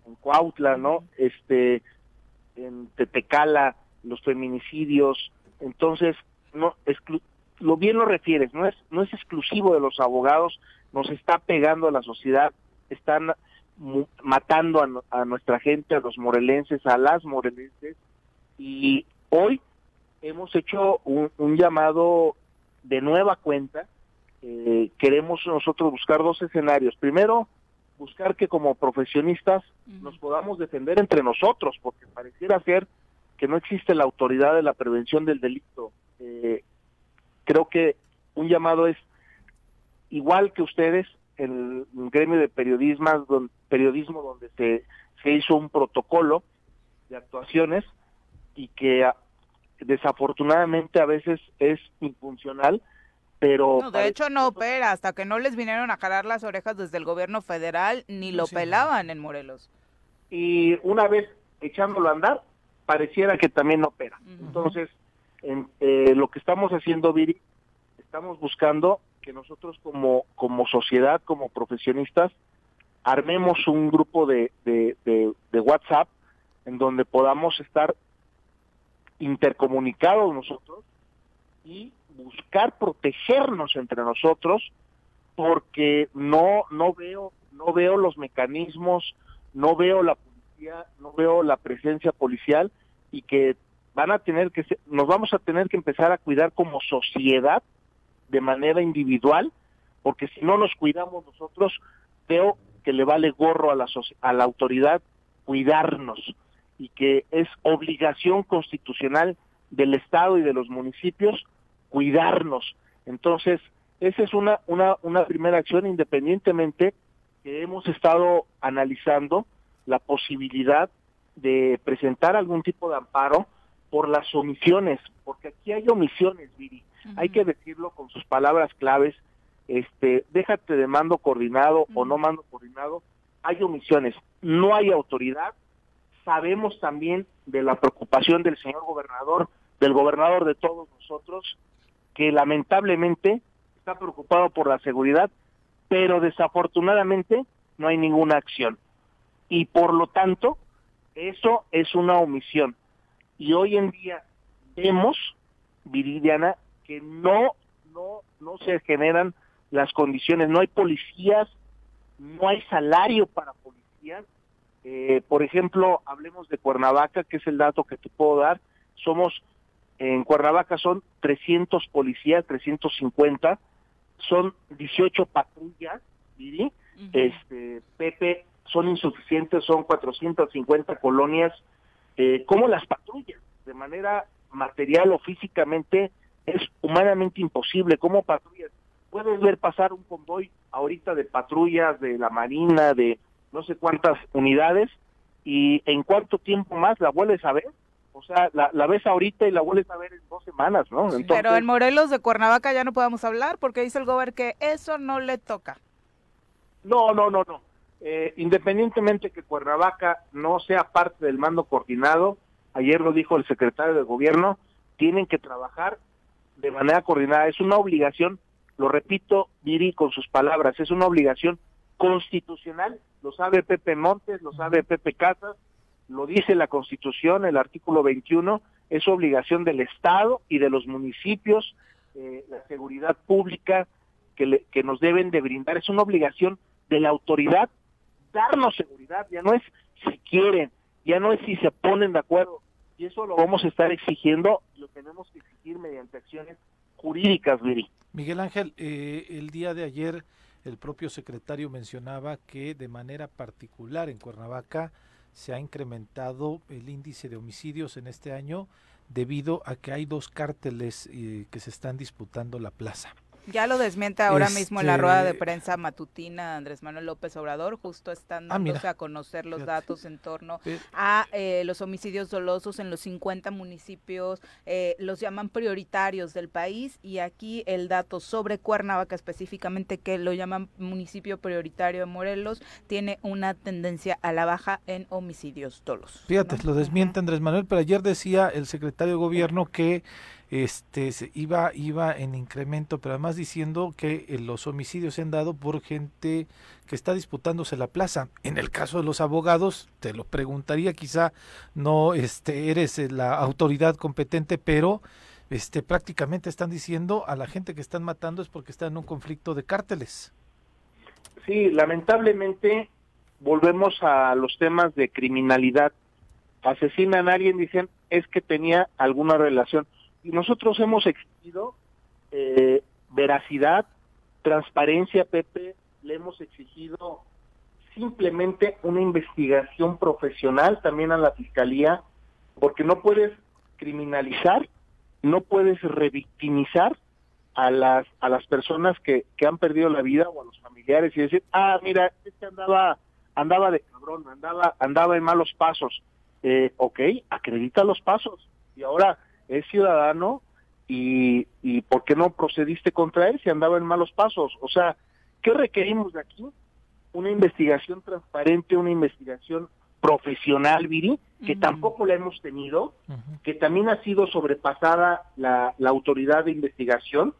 en, Cuautla, ¿no? Este, en Tetecala, los feminicidios, entonces, no, lo bien lo refieres, no es, no es exclusivo de los abogados, nos está pegando a la sociedad, están matando a, a, nuestra gente, a los morelenses, a las morelenses, y hoy hemos hecho un, llamado de nueva cuenta. Eh, queremos nosotros buscar dos escenarios. Primero, buscar que como profesionistas nos podamos defender entre nosotros, porque pareciera ser que no existe la autoridad de la prevención del delito. Eh, creo que un llamado es igual que ustedes, el gremio de periodismo, periodismo donde se, se hizo un protocolo de actuaciones y que desafortunadamente a veces es infuncional, pero... No, de hecho no opera, hasta que no les vinieron a jalar las orejas desde el gobierno federal, ni lo pelaban en Morelos. Y una vez echándolo a andar, pareciera que también no opera. Entonces, en, eh, lo que estamos haciendo, Viri, estamos buscando que nosotros como, como sociedad, como profesionistas, armemos un grupo de, de, de WhatsApp en donde podamos estar intercomunicados nosotros y buscar protegernos entre nosotros porque no no veo no veo los mecanismos no veo la policía no veo la presencia policial y que van a tener que nos vamos a tener que empezar a cuidar como sociedad de manera individual porque si no nos cuidamos nosotros veo que le vale gorro a la a la autoridad cuidarnos y que es obligación constitucional del Estado y de los municipios cuidarnos. Entonces, esa es una, una, una primera acción independientemente que hemos estado analizando la posibilidad de presentar algún tipo de amparo por las omisiones, porque aquí hay omisiones, Viri. Hay que decirlo con sus palabras claves, este, déjate de mando coordinado o no mando coordinado, hay omisiones, no hay autoridad sabemos también de la preocupación del señor gobernador, del gobernador de todos nosotros, que lamentablemente está preocupado por la seguridad, pero desafortunadamente no hay ninguna acción. Y por lo tanto, eso es una omisión. Y hoy en día vemos, Viridiana, que no, no, no se generan las condiciones, no hay policías, no hay salario para policías. Eh, por ejemplo, hablemos de Cuernavaca, que es el dato que te puedo dar. Somos, en Cuernavaca son 300 policías, 350, son 18 patrullas, este, Pepe, son insuficientes, son 450 colonias. Eh, ¿Cómo las patrullas? De manera material o físicamente es humanamente imposible. ¿Cómo patrullas? Puedes ver pasar un convoy ahorita de patrullas de la Marina, de no sé cuántas unidades, y en cuánto tiempo más la vuelves a ver. O sea, la, ves ahorita y la vuelves a ver en dos semanas, ¿no? Pero en Morelos de Cuernavaca ya no podemos hablar porque dice el gobernador que eso no le toca. No, no, no, no. Eh, independientemente que Cuernavaca no sea parte del mando coordinado, ayer lo dijo el secretario de gobierno, tienen que trabajar de manera coordinada. Es una obligación, lo repito, Viri con sus palabras, es una obligación constitucional, lo sabe Pepe Montes, lo sabe Pepe Casas, lo dice la Constitución, el artículo 21, es obligación del Estado y de los municipios, eh, la seguridad pública que, que nos deben de brindar, es una obligación de la autoridad darnos seguridad, ya no es si quieren, ya no es si se ponen de acuerdo, y eso lo vamos a estar exigiendo, lo tenemos que exigir mediante acciones jurídicas, Viri. Miguel Ángel, eh, el día de ayer el propio secretario mencionaba que de manera particular en Cuernavaca se ha incrementado el índice de homicidios en este año debido a que hay dos cárteles eh, que se están disputando la plaza. Ya lo desmiente ahora mismo en la rueda de este prensa matutina Andrés Manuel López Obrador, justo están ah, a conocer los datos en torno a eh, los homicidios dolosos en los 50 municipios, eh, los llaman prioritarios del país y aquí el dato sobre Cuernavaca específicamente, que lo llaman municipio prioritario de Morelos, tiene una tendencia a la baja en homicidios dolosos. Fíjate, lo desmiente Andrés Manuel, pero ayer decía el secretario de gobierno que este iba iba en incremento pero además diciendo que eh, los homicidios se han dado por gente que está disputándose la plaza. En el caso de los abogados te lo preguntaría quizá no este eres eh, la autoridad competente pero este prácticamente están diciendo a la gente que están matando es porque están en un conflicto de cárteles. Sí lamentablemente volvemos a los temas de criminalidad. Asesinan a alguien dicen es que tenía alguna relación y nosotros hemos exigido eh, veracidad, transparencia, Pepe, le hemos exigido simplemente una investigación profesional también a la Fiscalía, porque no puedes criminalizar, no puedes revictimizar a las a las personas que, que han perdido la vida o a los familiares y decir, ah, mira, este andaba andaba de cabrón, andaba andaba en malos pasos. Eh, ok, acredita los pasos. Y ahora es ciudadano y, y ¿por qué no procediste contra él si andaba en malos pasos? O sea, ¿qué requerimos de aquí? Una investigación transparente, una investigación profesional, Viri, que tampoco la hemos tenido, que también ha sido sobrepasada la, la autoridad de investigación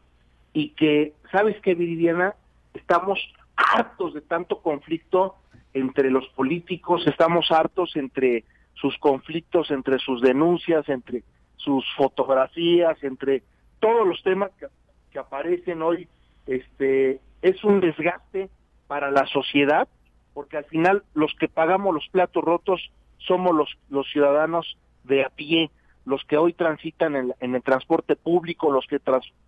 y que, ¿sabes qué, Viridiana? Estamos hartos de tanto conflicto entre los políticos, estamos hartos entre sus conflictos, entre sus denuncias, entre sus fotografías, entre todos los temas que, aparecen hoy, este, es un desgaste para la sociedad, porque al final los que pagamos los platos rotos somos los, los ciudadanos de a pie, los que hoy transitan en, el transporte público, los que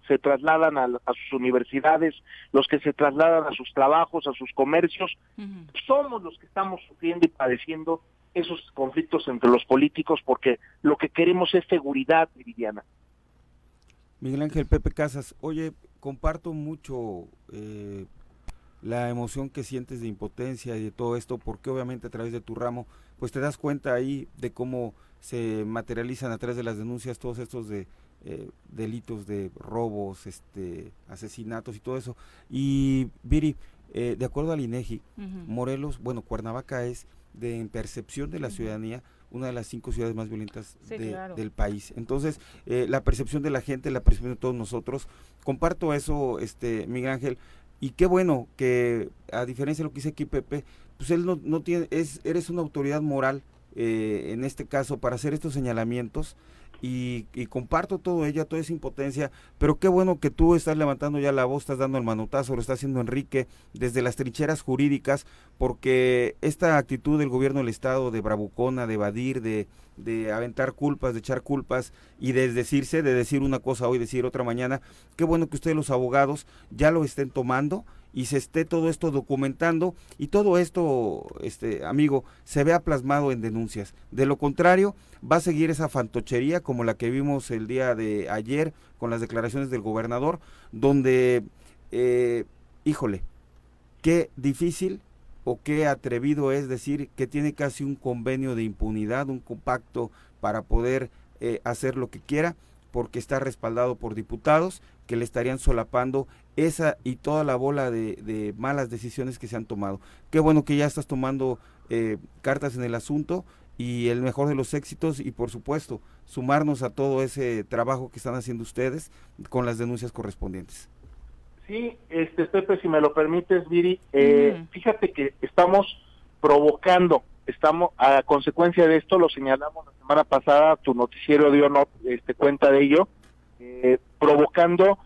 se trasladan a, sus universidades, los que se trasladan a sus trabajos, a sus comercios, somos los que estamos sufriendo y padeciendo esos conflictos entre los políticos porque lo que queremos es seguridad, Viviana. Miguel Ángel Pepe Casas, oye, comparto mucho eh, la emoción que sientes de impotencia y de todo esto, porque obviamente a través de tu ramo, pues te das cuenta ahí de cómo se materializan a través de las denuncias todos estos de eh, delitos de robos, este, asesinatos y todo eso. Y Viri, eh, de acuerdo al INEGI, Morelos, bueno, Cuernavaca es de percepción de la ciudadanía una de las cinco ciudades más violentas del país. Entonces, eh, la percepción de la gente, la percepción de todos nosotros, comparto eso, este Miguel Ángel, y qué bueno que, a diferencia de lo que dice aquí Pepe, pues él no, no tiene, es, eres una autoridad moral, eh, en este caso, para hacer estos señalamientos, y, comparto todo ella, toda esa impotencia, pero qué bueno que tú estás levantando ya la voz, estás dando el manotazo, lo está haciendo Enrique desde las trincheras jurídicas, porque esta actitud del gobierno del Estado de bravucona, de evadir, de, de aventar culpas, de echar culpas y de decirse, de decir una cosa hoy, decir otra mañana, qué bueno que ustedes los abogados ya lo estén tomando y se esté todo esto documentando y todo esto, este amigo, se vea plasmado en denuncias. De lo contrario, va a seguir esa fantochería como la que vimos el día de ayer con las declaraciones del gobernador, donde, eh, híjole, qué difícil o qué atrevido es decir que tiene casi un convenio de impunidad, un compacto para poder eh, hacer lo que quiera, porque está respaldado por diputados que le estarían solapando esa y toda la bola de, malas decisiones que se han tomado. Qué bueno que ya estás tomando eh, cartas en el asunto y el mejor de los éxitos y por supuesto sumarnos a todo ese trabajo que están haciendo ustedes con las denuncias correspondientes. Sí, este Pepe, si me lo permites, Viri, eh, fíjate que estamos provocando, estamos a consecuencia de esto, lo señalamos la semana pasada, tu noticiero dio no, este, cuenta de ello, eh, provocando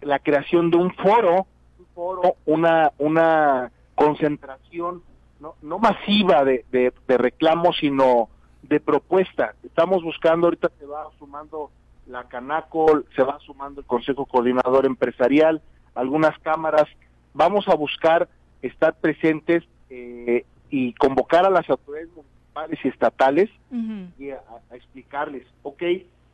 la creación de un foro, un foro, una, una concentración no, no masiva de, de, reclamos, sino de propuesta. Estamos buscando, ahorita se va sumando la Canaco, se va sumando el Consejo Coordinador Empresarial, algunas cámaras. Vamos a buscar estar presentes eh, y convocar a las autoridades municipales y estatales y a, explicarles, ok,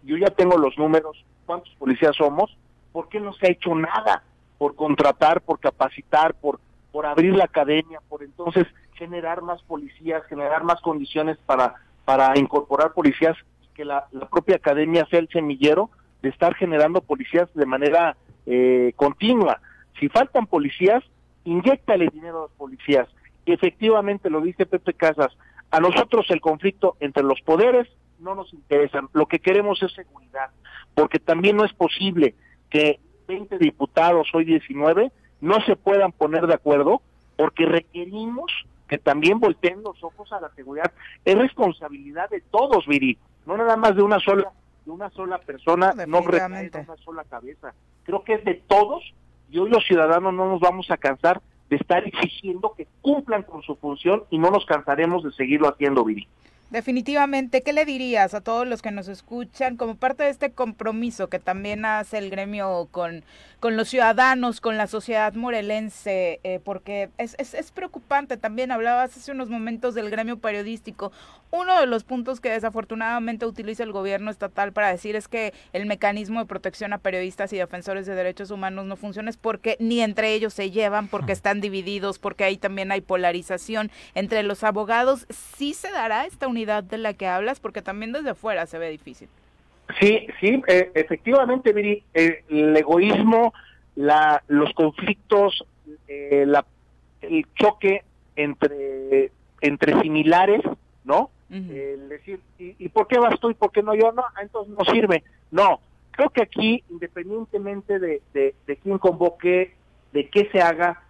yo ya tengo los números, cuántos policías somos, ¿por qué no se ha hecho nada por contratar, por capacitar, por, por abrir la academia, por entonces generar más policías, generar más condiciones para, para incorporar policías, que la, propia academia sea el semillero de estar generando policías de manera eh, continua. Si faltan policías, inyectale dinero a los policías. Y efectivamente lo dice Pepe Casas, a nosotros el conflicto entre los poderes no nos interesa, lo que queremos es seguridad, porque también no es posible que 20 diputados, hoy 19, no se puedan poner de acuerdo porque requerimos que también volteen los ojos a la seguridad. Es responsabilidad de todos, Viri, no nada más de una sola de una sola persona, no recae de una sola cabeza. Creo que es de todos y hoy los ciudadanos no nos vamos a cansar de estar exigiendo que cumplan con su función y no nos cansaremos de seguirlo haciendo, Viri. Definitivamente, ¿qué le dirías a todos los que nos escuchan como parte de este compromiso que también hace el gremio con, con los ciudadanos, con la sociedad morelense? Eh, porque es, es, es, preocupante, también hablabas hace unos momentos del gremio periodístico. Uno de los puntos que desafortunadamente utiliza el gobierno estatal para decir es que el mecanismo de protección a periodistas y defensores de derechos humanos no funciona es porque ni entre ellos se llevan, porque están divididos, porque ahí también hay polarización entre los abogados. ¿Sí se dará esta unidad de la que hablas? Porque también desde fuera se ve difícil. Sí, sí, eh, efectivamente, Viri, eh, el egoísmo, la, los conflictos, eh, la, el choque entre, entre similares, ¿no? El decir, ¿y, por qué vas tú y por qué no yo? No, ah, entonces no sirve. No, creo que aquí, independientemente de, de, de quién convoque, de qué se haga,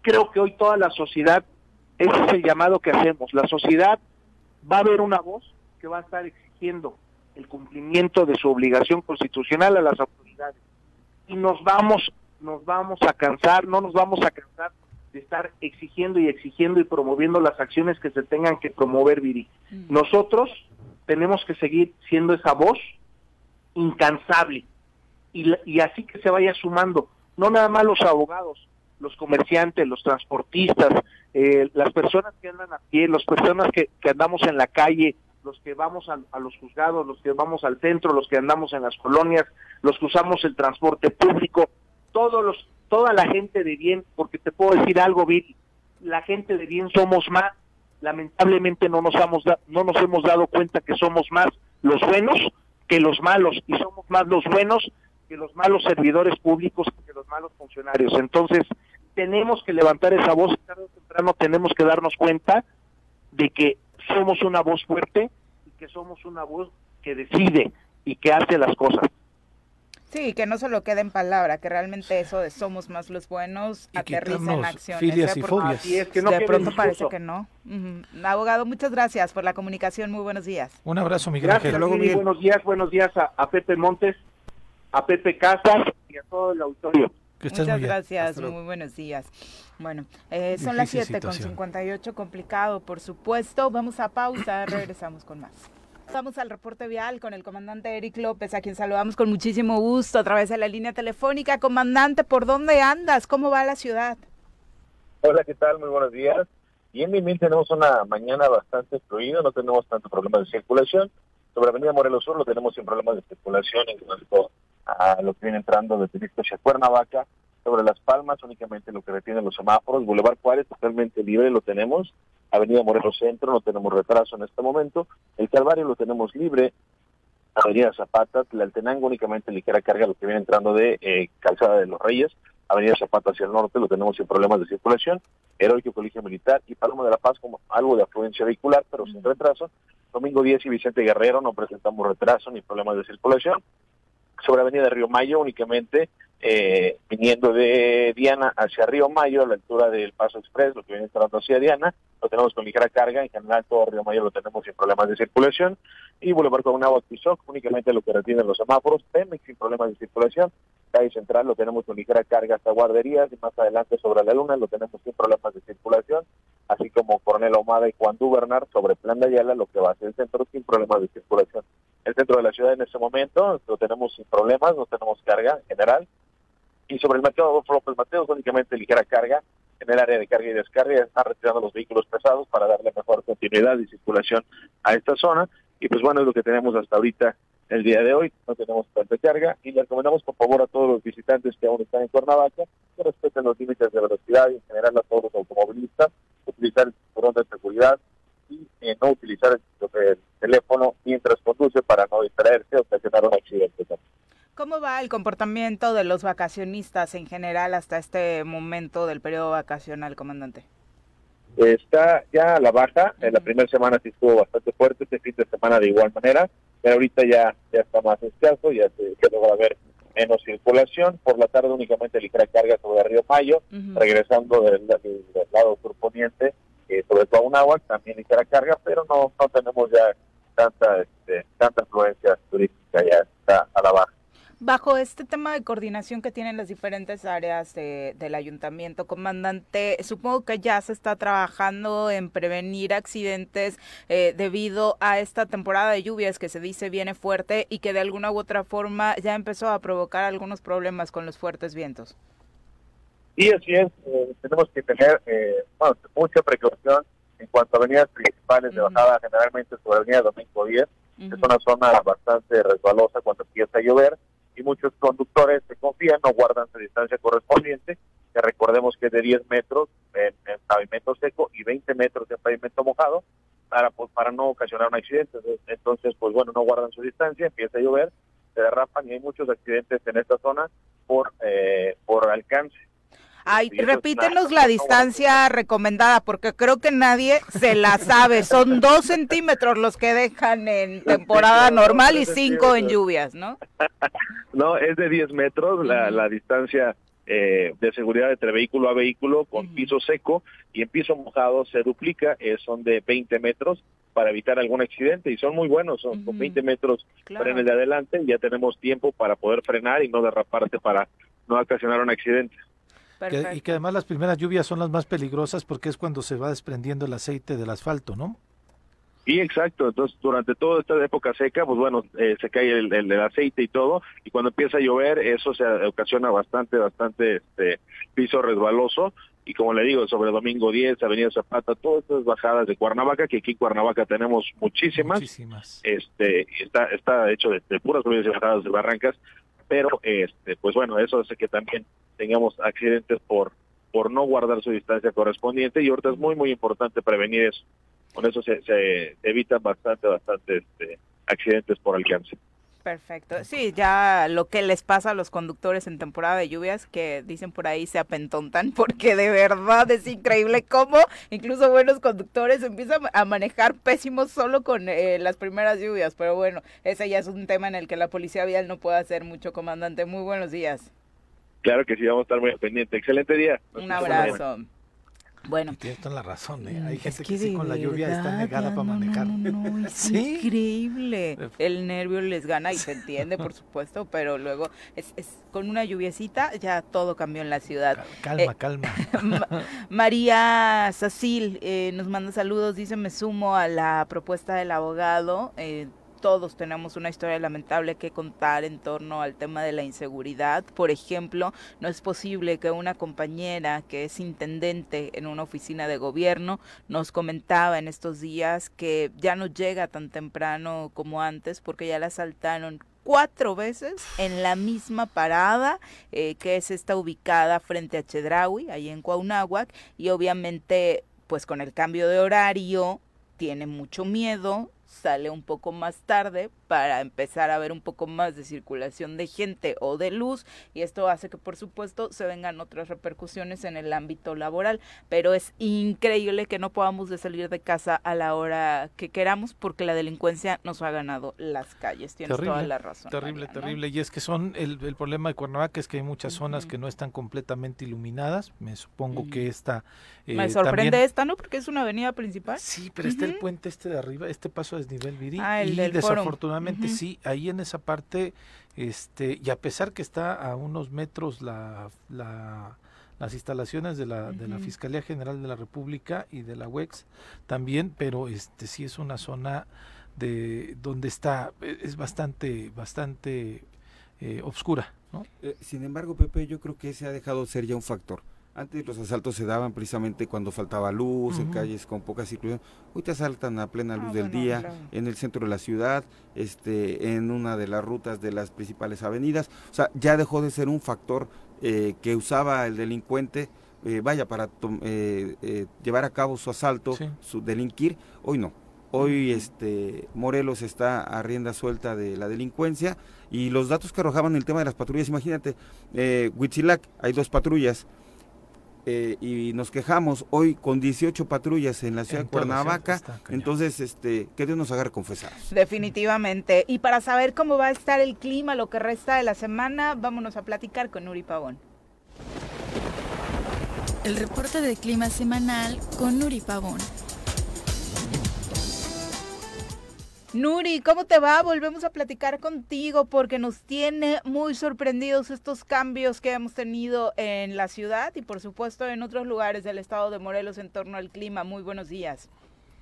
creo que hoy toda la sociedad, ese es el llamado que hacemos, la sociedad va a haber una voz que va a estar exigiendo el cumplimiento de su obligación constitucional a las autoridades. Y nos vamos, nos vamos a cansar, no nos vamos a cansar de estar exigiendo y exigiendo y promoviendo las acciones que se tengan que promover, Viri. Mm. Nosotros tenemos que seguir siendo esa voz incansable y, y así que se vaya sumando, no nada más los abogados, los comerciantes, los transportistas, eh, las personas que andan a pie, las personas que, andamos en la calle, los que vamos a, los juzgados, los que vamos al centro, los que andamos en las colonias, los que usamos el transporte público, todos los, toda la gente de bien, porque te puedo decir algo, Bill, la gente de bien somos más, lamentablemente no nos, hemos no nos hemos dado cuenta que somos más los buenos que los malos, y somos más los buenos que los malos servidores públicos, que los malos funcionarios. Entonces, tenemos que levantar esa voz, tarde o temprano tenemos que darnos cuenta de que somos una voz fuerte y que somos una voz que decide y que hace las cosas. Sí, que no solo quede en palabra, que realmente eso de somos más los buenos aterriza en acciones. Filias y fobias. es, que no de pronto parece que no. Abogado, muchas gracias por la comunicación. Muy buenos días. Un abrazo, Miguel Gracias, Luego, Buenos días, buenos días a, Pepe Montes, a Pepe Casas y a todo el auditorio. Muchas gracias, muy buenos días. Bueno, eh, son las 7 con 58, complicado por supuesto. Vamos a pausa, regresamos con más. Vamos al reporte vial con el comandante Eric López, a quien saludamos con muchísimo gusto a través de la línea telefónica. Comandante, ¿por dónde andas? ¿Cómo va la ciudad? Hola, ¿qué tal? Muy buenos días. Y en Mimil tenemos una mañana bastante fluida, no tenemos tanto problema de circulación. Sobre Avenida Morelos Sur lo tenemos sin problemas de circulación en cuanto a lo que viene entrando desde Víctor hacia Cuernavaca. Sobre Las Palmas únicamente lo que retienen los semáforos. Boulevard Juárez totalmente libre lo tenemos. Avenida Morelos Centro, no tenemos retraso en este momento. El Calvario lo tenemos libre. Avenida Zapata, Tlaltenango, únicamente ligera carga, lo que viene entrando de eh, Calzada de los Reyes. Avenida Zapata hacia el norte, lo tenemos sin problemas de circulación. Heroico Colegio Militar y Paloma de la Paz como algo de afluencia vehicular, pero sin retraso. Domingo 10 y Vicente Guerrero no presentamos retraso ni problemas de circulación. Sobre Avenida Río Mayo únicamente eh, viniendo de Diana hacia Río Mayo, a la altura del Paso Express, lo que viene entrando hacia Diana, lo tenemos con ligera carga, en general todo Río Mayo lo tenemos sin problemas de circulación, y Boulevard con agua Tizoc, únicamente lo que retienen los semáforos, Pemex sin problemas de circulación, calle central lo tenemos con ligera carga hasta guarderías, y más adelante sobre la luna lo tenemos sin problemas de circulación, así como Coronel Omada y Juan Dubernar sobre Plan de Ayala, lo que va a ser el centro sin problemas de circulación. El centro de la ciudad en este momento lo tenemos sin problemas, no tenemos carga en general, y sobre el mercado de López Mateos únicamente ligera carga en el área de carga y descarga, está retirando los vehículos pesados para darle mejor continuidad y circulación a esta zona. Y pues bueno es lo que tenemos hasta ahorita el día de hoy, no tenemos tanta carga. Y le recomendamos por favor a todos los visitantes que aún están en Cuernavaca que respeten los límites de velocidad y en general a todos los automovilistas, utilizar el cinturón de seguridad y eh, no utilizar el, teléfono mientras conduce para no distraerse o ocasionar un accidente. ¿Cómo va el comportamiento de los vacacionistas en general hasta este momento del periodo vacacional, comandante? Está ya a la baja, en la primera semana sí estuvo bastante fuerte, este fin de semana de igual manera, pero ahorita ya, ya está más escaso, ya se ya logra ver menos circulación, por la tarde únicamente ligera carga sobre Río Mayo, regresando del, lado surponiente, eh, sobre todo agua, también ligera carga, pero no, no tenemos ya tanta, este, tanta turística, ya está a la baja. Bajo este tema de coordinación que tienen las diferentes áreas del ayuntamiento, comandante, supongo que ya se está trabajando en prevenir accidentes eh, debido a esta temporada de lluvias que se dice viene fuerte y que de alguna u otra forma ya empezó a provocar algunos problemas con los fuertes vientos. Y así es, eh, tenemos que tener eh, mucha precaución en cuanto a avenidas principales de bajada, generalmente sobre avenida Domingo 10, es una zona bastante resbalosa cuando empieza a llover y muchos conductores se confían, no guardan su distancia correspondiente, que recordemos que es de 10 metros en, pavimento seco y 20 metros en pavimento mojado, para, pues, para no ocasionar un accidente. Entonces, pues bueno, no guardan su distancia, empieza a llover, se derrapan y hay muchos accidentes en esta zona por, eh, por alcance. Ay, repítenos la distancia recomendada, porque creo que nadie se la sabe. Son dos centímetros los que dejan en temporada normal y cinco en lluvias, ¿no? No, es de 10 metros la, la distancia eh, de seguridad entre vehículo a vehículo con piso seco y en piso mojado se duplica, eh, son de 20 metros para evitar algún accidente y son muy buenos, son con 20 metros claro. el de adelante y ya tenemos tiempo para poder frenar y no derraparte para no ocasionar un accidente y que además las primeras lluvias son las más peligrosas porque es cuando se va desprendiendo el aceite del asfalto, ¿no? Sí, exacto. Entonces, durante toda esta época seca, pues bueno, eh, se cae el, el, aceite y todo, y cuando empieza a llover, eso se ocasiona bastante, bastante este, piso resbaloso. Y como le digo, sobre Domingo 10, Avenida Zapata, todas estas bajadas de Cuernavaca, que aquí en Cuernavaca tenemos muchísimas. Muchísimas. Este, está, está hecho de, de puras subidas y bajadas de barrancas, pero este pues bueno eso hace que también tengamos accidentes por por no guardar su distancia correspondiente y ahorita es muy muy importante prevenir eso. Con eso se, se evitan bastante bastante este, accidentes por alcance Perfecto. Sí, ya lo que les pasa a los conductores en temporada de lluvias, que dicen por ahí se apentontan, porque de verdad es increíble cómo incluso buenos conductores empiezan a manejar pésimos solo con eh, las primeras lluvias. Pero bueno, ese ya es un tema en el que la policía vial no puede hacer mucho, comandante. Muy buenos días. Claro que sí, vamos a estar muy pendientes. Excelente día. un abrazo. Bueno. tienes toda la razón, ¿eh? Hay gente que, sí con la lluvia está negada para manejar. No, es increíble. El nervio les gana y se entiende, por supuesto, pero luego es, es con una lluviecita ya todo cambió en la ciudad. Calma, eh, calma. María Sacil eh, nos manda saludos, dice me sumo a la propuesta del abogado. Todos tenemos una historia lamentable que contar en torno al tema de la inseguridad. Por ejemplo, no es posible que una compañera que es intendente en una oficina de gobierno nos comentaba en estos días que ya no llega tan temprano como antes porque ya la asaltaron cuatro veces en la misma parada, eh, que es esta ubicada frente a Chedraui, ahí en Cuauhnáhuac, y obviamente, pues con el cambio de horario, tiene mucho miedo, sale un poco más tarde para empezar a ver un poco más de circulación de gente o de luz y esto hace que por supuesto se vengan otras repercusiones en el ámbito laboral, pero es increíble que no podamos de salir de casa a la hora que queramos porque la delincuencia nos ha ganado las calles, tienes toda la razón. Terrible, terrible, y es que son el, problema de Cuernavaca es que hay muchas zonas que no están completamente iluminadas, me supongo que esta... Eh, me sorprende esta, ¿no? Porque es una avenida principal. Sí, pero está el puente este de arriba, este paso es nivel Viri, ah, y desafortunadamente sí, ahí en esa parte, este, y a pesar que está a unos metros la, la las instalaciones de la, de la Fiscalía General de la República y de la UEX también, pero este sí es una zona de donde está, e, es bastante, bastante eh, obscura. ¿no? Eh, sin embargo, Pepe, yo creo que ese ha dejado de ser ya un factor. Antes los asaltos se daban precisamente cuando faltaba luz, en calles con poca circulación. Hoy te asaltan a plena luz ah, del día, en el centro de la ciudad, este, en una de las rutas de las principales avenidas. O sea, ya dejó de ser un factor eh, que usaba el delincuente, eh, vaya, para eh, llevar a cabo su asalto, su delinquir. Hoy no. Hoy este Morelos está a rienda suelta de la delincuencia y los datos que arrojaban el tema de las patrullas, imagínate, eh, Huitzilac, hay dos patrullas, eh, y nos quejamos hoy con 18 patrullas en la ciudad de Cuernavaca, entonces este que Dios nos haga confesados. Definitivamente. Y para saber cómo va a estar el clima lo que resta de la semana, vámonos a platicar con Nuri Pavón. El reporte de clima semanal con Nuri Pavón. Nuri, ¿cómo te va? Volvemos a platicar contigo porque nos tiene muy sorprendidos estos cambios que hemos tenido en la ciudad y por supuesto en otros lugares del estado de Morelos en torno al clima. Muy buenos días.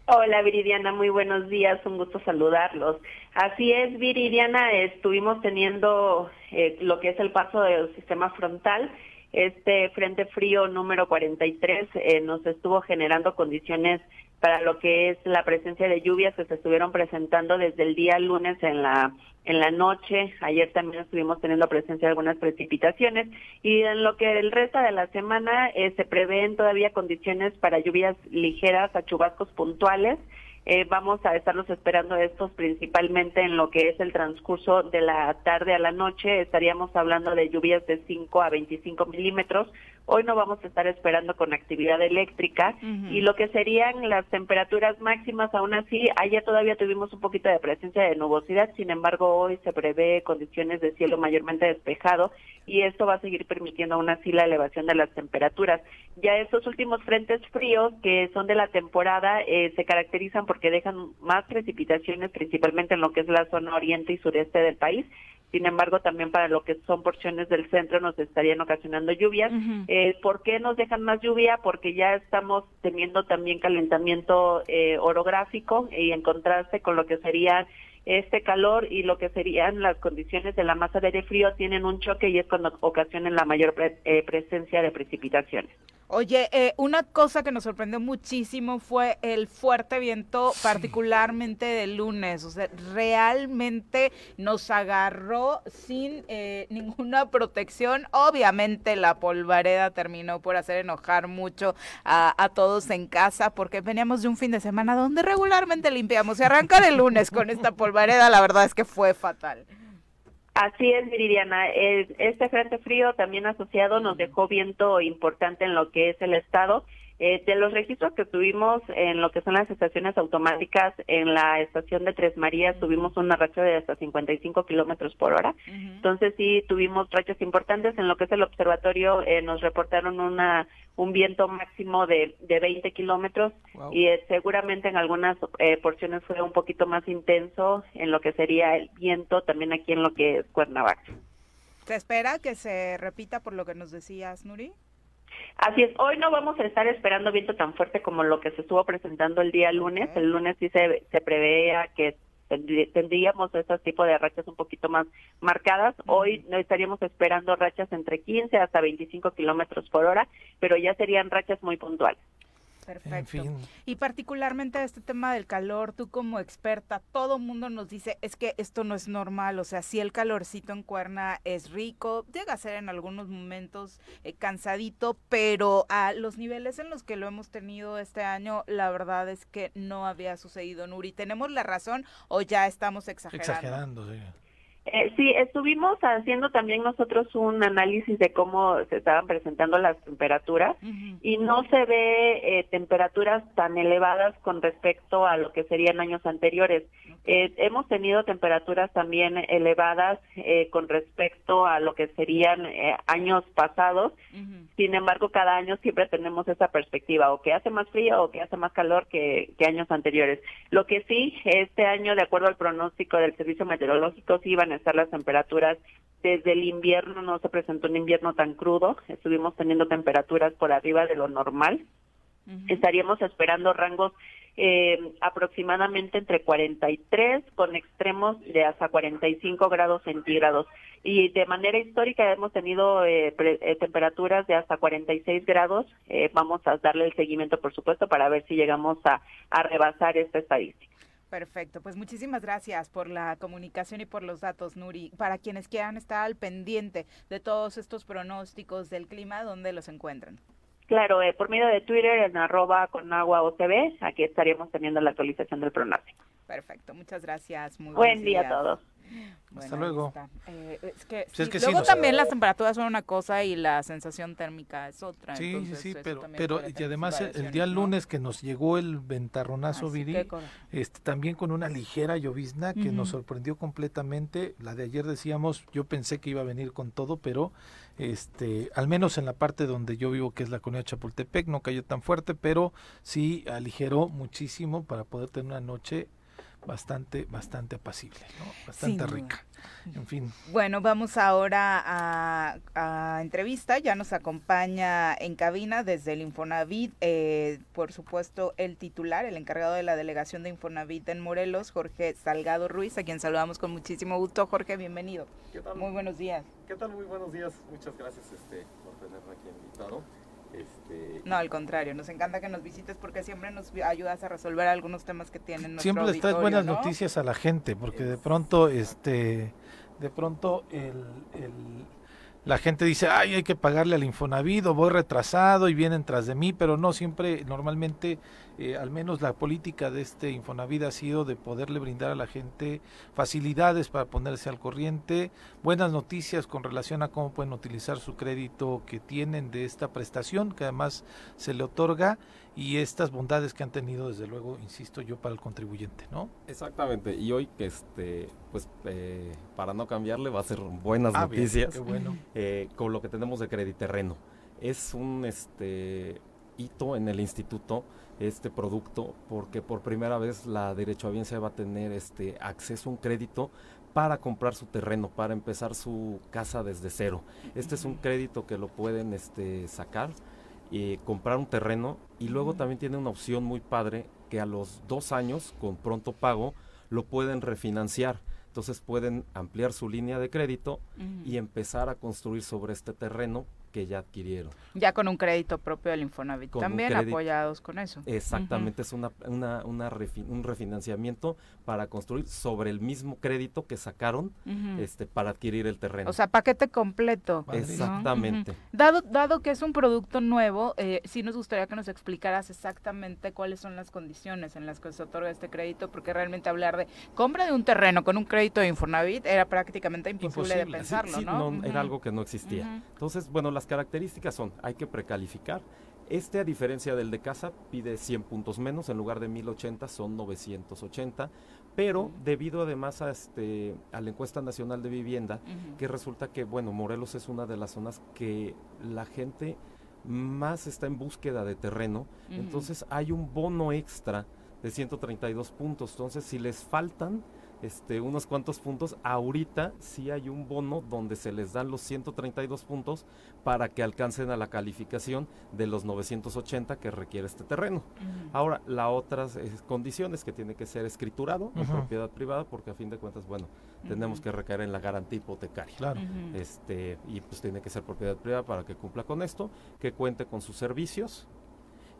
Hola Viridiana, muy buenos días, un gusto saludarlos. Así es, Viridiana, estuvimos teniendo eh, lo que es el paso del sistema frontal. Este frente frío número 43 eh, nos estuvo generando condiciones para lo que es la presencia de lluvias que se estuvieron presentando desde el día lunes en la en la noche. Ayer también estuvimos teniendo presencia de algunas precipitaciones y en lo que el resto de la semana eh, se prevén todavía condiciones para lluvias ligeras a chubascos puntuales. Eh, vamos a estarlos esperando estos principalmente en lo que es el transcurso de la tarde a la noche. Estaríamos hablando de lluvias de 5 a 25 milímetros Hoy no vamos a estar esperando con actividad eléctrica y lo que serían las temperaturas máximas, aún así, ayer todavía tuvimos un poquito de presencia de nubosidad, sin embargo, hoy se prevé condiciones de cielo mayormente despejado y esto va a seguir permitiendo aún así la elevación de las temperaturas. Ya estos últimos frentes fríos que son de la temporada eh, se caracterizan porque dejan más precipitaciones, principalmente en lo que es la zona oriente y sureste del país sin embargo, también para lo que son porciones del centro nos estarían ocasionando lluvias. eh, ¿Por qué nos dejan más lluvia? Porque ya estamos teniendo también calentamiento eh, orográfico y en contraste con lo que sería este calor y lo que serían las condiciones de la masa de aire frío tienen un choque y es cuando ocasionan la mayor eh, presencia de precipitaciones. Oye, eh, una cosa que nos sorprendió muchísimo fue el fuerte viento, particularmente de lunes. O sea, realmente nos agarró sin eh, ninguna protección. Obviamente la polvareda terminó por hacer enojar mucho a, a, todos en casa porque veníamos de un fin de semana donde regularmente limpiamos. Se arranca de lunes con esta polvareda, la verdad es que fue fatal. Así es, Viridiana. Este frente frío también asociado nos dejó viento importante en lo que es el estado eh, de los registros que tuvimos en lo que son las estaciones automáticas, en la estación de Tres Marías tuvimos una racha de hasta 55 kilómetros por hora. Entonces sí tuvimos rachas importantes. En lo que es el observatorio eh, nos reportaron una un viento máximo de, de 20 kilómetros y eh, seguramente en algunas porciones fue un poquito más intenso en lo que sería el viento también aquí en lo que es Cuernavaca. ¿Se espera que se repita por lo que nos decías, Nuri? Así es, hoy no vamos a estar esperando viento tan fuerte como lo que se estuvo presentando el día lunes. El lunes sí se, se preveía que tendríamos esos tipos de rachas un poquito más marcadas. Hoy no estaríamos esperando rachas entre 15 hasta 25 kilómetros por hora, pero ya serían rachas muy puntuales. Perfecto. Y particularmente este tema del calor, tú como experta, todo mundo nos dice, es que esto no es normal, o sea, si el calorcito en cuerna es rico, llega a ser en algunos momentos eh, cansadito, pero a los niveles en los que lo hemos tenido este año, la verdad es que no había sucedido, Nuri. ¿Tenemos la razón o ya estamos exagerando? Exagerando, sí. Eh, sí, estuvimos haciendo también nosotros un análisis de cómo se estaban presentando las temperaturas y no se ve eh, temperaturas tan elevadas con respecto a lo que serían años anteriores. Eh, hemos tenido temperaturas también elevadas con respecto a lo que serían años pasados. Sin embargo, cada año siempre tenemos esa perspectiva, o que hace más frío o que hace más calor que, que años anteriores. Lo que sí, este año, de acuerdo al pronóstico del Servicio Meteorológico, sí iban estar las temperaturas. Desde el invierno no se presentó un invierno tan crudo, estuvimos teniendo temperaturas por arriba de lo normal. Estaríamos esperando rangos eh, aproximadamente entre 43 con extremos de hasta 45 grados centígrados. Y de manera histórica hemos tenido eh, eh, temperaturas de hasta 46 grados. vamos a darle el seguimiento, por supuesto, para ver si llegamos a, a rebasar esta estadística. Perfecto, pues muchísimas gracias por la comunicación y por los datos, Nuri. Para quienes quieran estar al pendiente de todos estos pronósticos del clima, ¿dónde los encuentran? Claro, eh, por medio de Twitter en arroba con agua OTV, aquí estaríamos teniendo la actualización del pronóstico. Perfecto, muchas gracias. Muy Buen día a todos. Hasta luego. Eh, es que, luego también las temperaturas son una cosa y la sensación térmica es otra. Sí, sí, sí, pero, pero y además el día lunes que nos llegó el ventarronazo ah, Viri, este, también con una ligera llovizna que nos sorprendió completamente. La de ayer decíamos, yo pensé que iba a venir con todo, pero este, al menos en la parte donde yo vivo, que es la colonia Chapultepec, no cayó tan fuerte, pero sí aligeró muchísimo para poder tener una noche bastante, bastante apacible, bastante rica. En fin. Bueno, vamos ahora a, a, entrevista. Ya nos acompaña en cabina desde el Infonavit, eh, por supuesto, el titular, el encargado de la delegación de Infonavit en Morelos, Jorge Salgado Ruiz, a quien saludamos con muchísimo gusto. Jorge, bienvenido. ¿Qué tal? Muy buenos días. ¿Qué tal? Muy buenos días. Muchas gracias este, por tenerme aquí invitado. Este, no, al contrario, nos encanta que nos visites porque siempre nos ayudas a resolver algunos temas que tienen Siempre les traes buenas noticias a la gente, porque de pronto, este, de pronto el, el la gente dice, ay, hay que pagarle al Infonavit o voy retrasado y vienen tras de mí, pero no, siempre, normalmente, eh, al menos la política de este Infonavit ha sido de poderle brindar a la gente facilidades para ponerse al corriente, buenas noticias con relación a cómo pueden utilizar su crédito que tienen de esta prestación, que además se le otorga, y estas bondades que han tenido, desde luego, insisto yo, para el contribuyente, ¿no? Exactamente, y hoy, este, pues, eh, para no cambiarle, va a ser buenas ah, noticias bueno. eh, con lo que tenemos de Crediterreno. Es un este, hito en el instituto este producto porque por primera vez la derechohabiencia va a tener este acceso a un crédito para comprar su terreno, para empezar su casa desde cero. Este es un crédito que lo pueden este, sacar y comprar un terreno y luego también tiene una opción muy padre que a los dos años con pronto pago lo pueden refinanciar. Entonces pueden ampliar su línea de crédito y empezar a construir sobre este terreno que ya adquirieron. Ya con un crédito propio del Infonavit, también apoyados con eso. Exactamente, es una, una, una un refinanciamiento para construir sobre el mismo crédito que sacaron este para adquirir el terreno. O sea, paquete completo. Exactamente. Dado, dado que es un producto nuevo, eh, sí nos gustaría que nos explicaras exactamente cuáles son las condiciones en las que se otorga este crédito, porque realmente hablar de compra de un terreno con un crédito de Infonavit era prácticamente imposible, de pensarlo, ¿no? Era algo que no existía. Entonces, bueno, las características son, hay que precalificar. Este, a diferencia del de casa, pide 100 puntos menos, en lugar de 1080 son 980, pero debido además a, este, a la encuesta nacional de vivienda, que resulta que, bueno, Morelos es una de las zonas que la gente más está en búsqueda de terreno, entonces hay un bono extra de 132 puntos, entonces si les faltan, este, unos cuantos puntos. Ahorita sí hay un bono donde se les dan los 132 puntos para que alcancen a la calificación de los 980 que requiere este terreno. Ahora, la otra condición es que tiene que ser escriturado en propiedad privada porque a fin de cuentas, bueno, tenemos que recaer en la garantía hipotecaria. Claro. Este, y pues tiene que ser propiedad privada para que cumpla con esto, que cuente con sus servicios,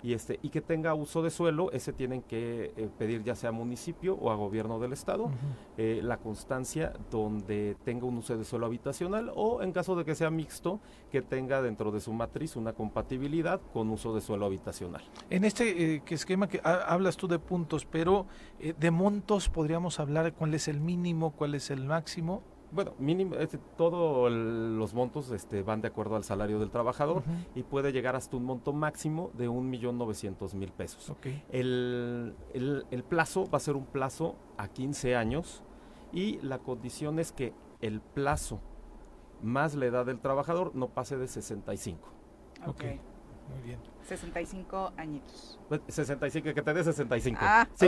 y este y que tenga uso de suelo ese tienen que eh, pedir ya sea a municipio o a gobierno del estado eh, la constancia donde tenga un uso de suelo habitacional o en caso de que sea mixto que tenga dentro de su matriz una compatibilidad con uso de suelo habitacional. En este eh, esquema que hablas tú de puntos pero de montos podríamos hablar cuál es el mínimo cuál es el máximo bueno, mínimo, este, todos los montos este, van de acuerdo al salario del trabajador y puede llegar hasta un monto máximo de un millón novecientos mil pesos. El, el, plazo va a ser un plazo a 15 años y la condición es que el plazo más la edad del trabajador no pase de 65. Ok, muy bien. 65 añitos. 65, pues, que te dé 65. Ah, sí,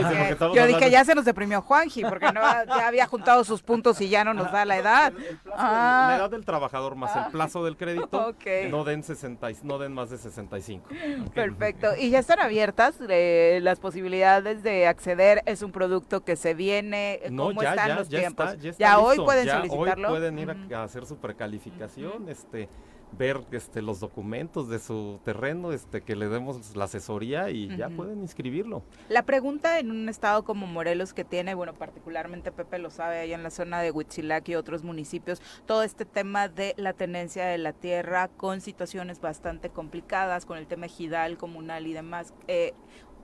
yo dije, ya se nos deprimió Juanji, porque no, ya había juntado sus puntos y ya no nos da la edad. Ah. La edad del trabajador más el plazo del crédito, no, den 60, no den más de 65. Perfecto. Y ya están abiertas eh, las posibilidades de acceder. Es un producto que se viene. ¿Cómo no, ya, están ya, los ya tiempos? Está, ya, hoy pueden solicitarlo. Hoy pueden ir a, hacer su precalificación. este ver este los documentos de su terreno, este que le demos la asesoría y ya pueden inscribirlo. La pregunta en un estado como Morelos que tiene, bueno, particularmente Pepe lo sabe, ahí en la zona de Huitzilac y otros municipios, todo este tema de la tenencia de la tierra con situaciones bastante complicadas, con el tema ejidal, comunal y demás. Eh,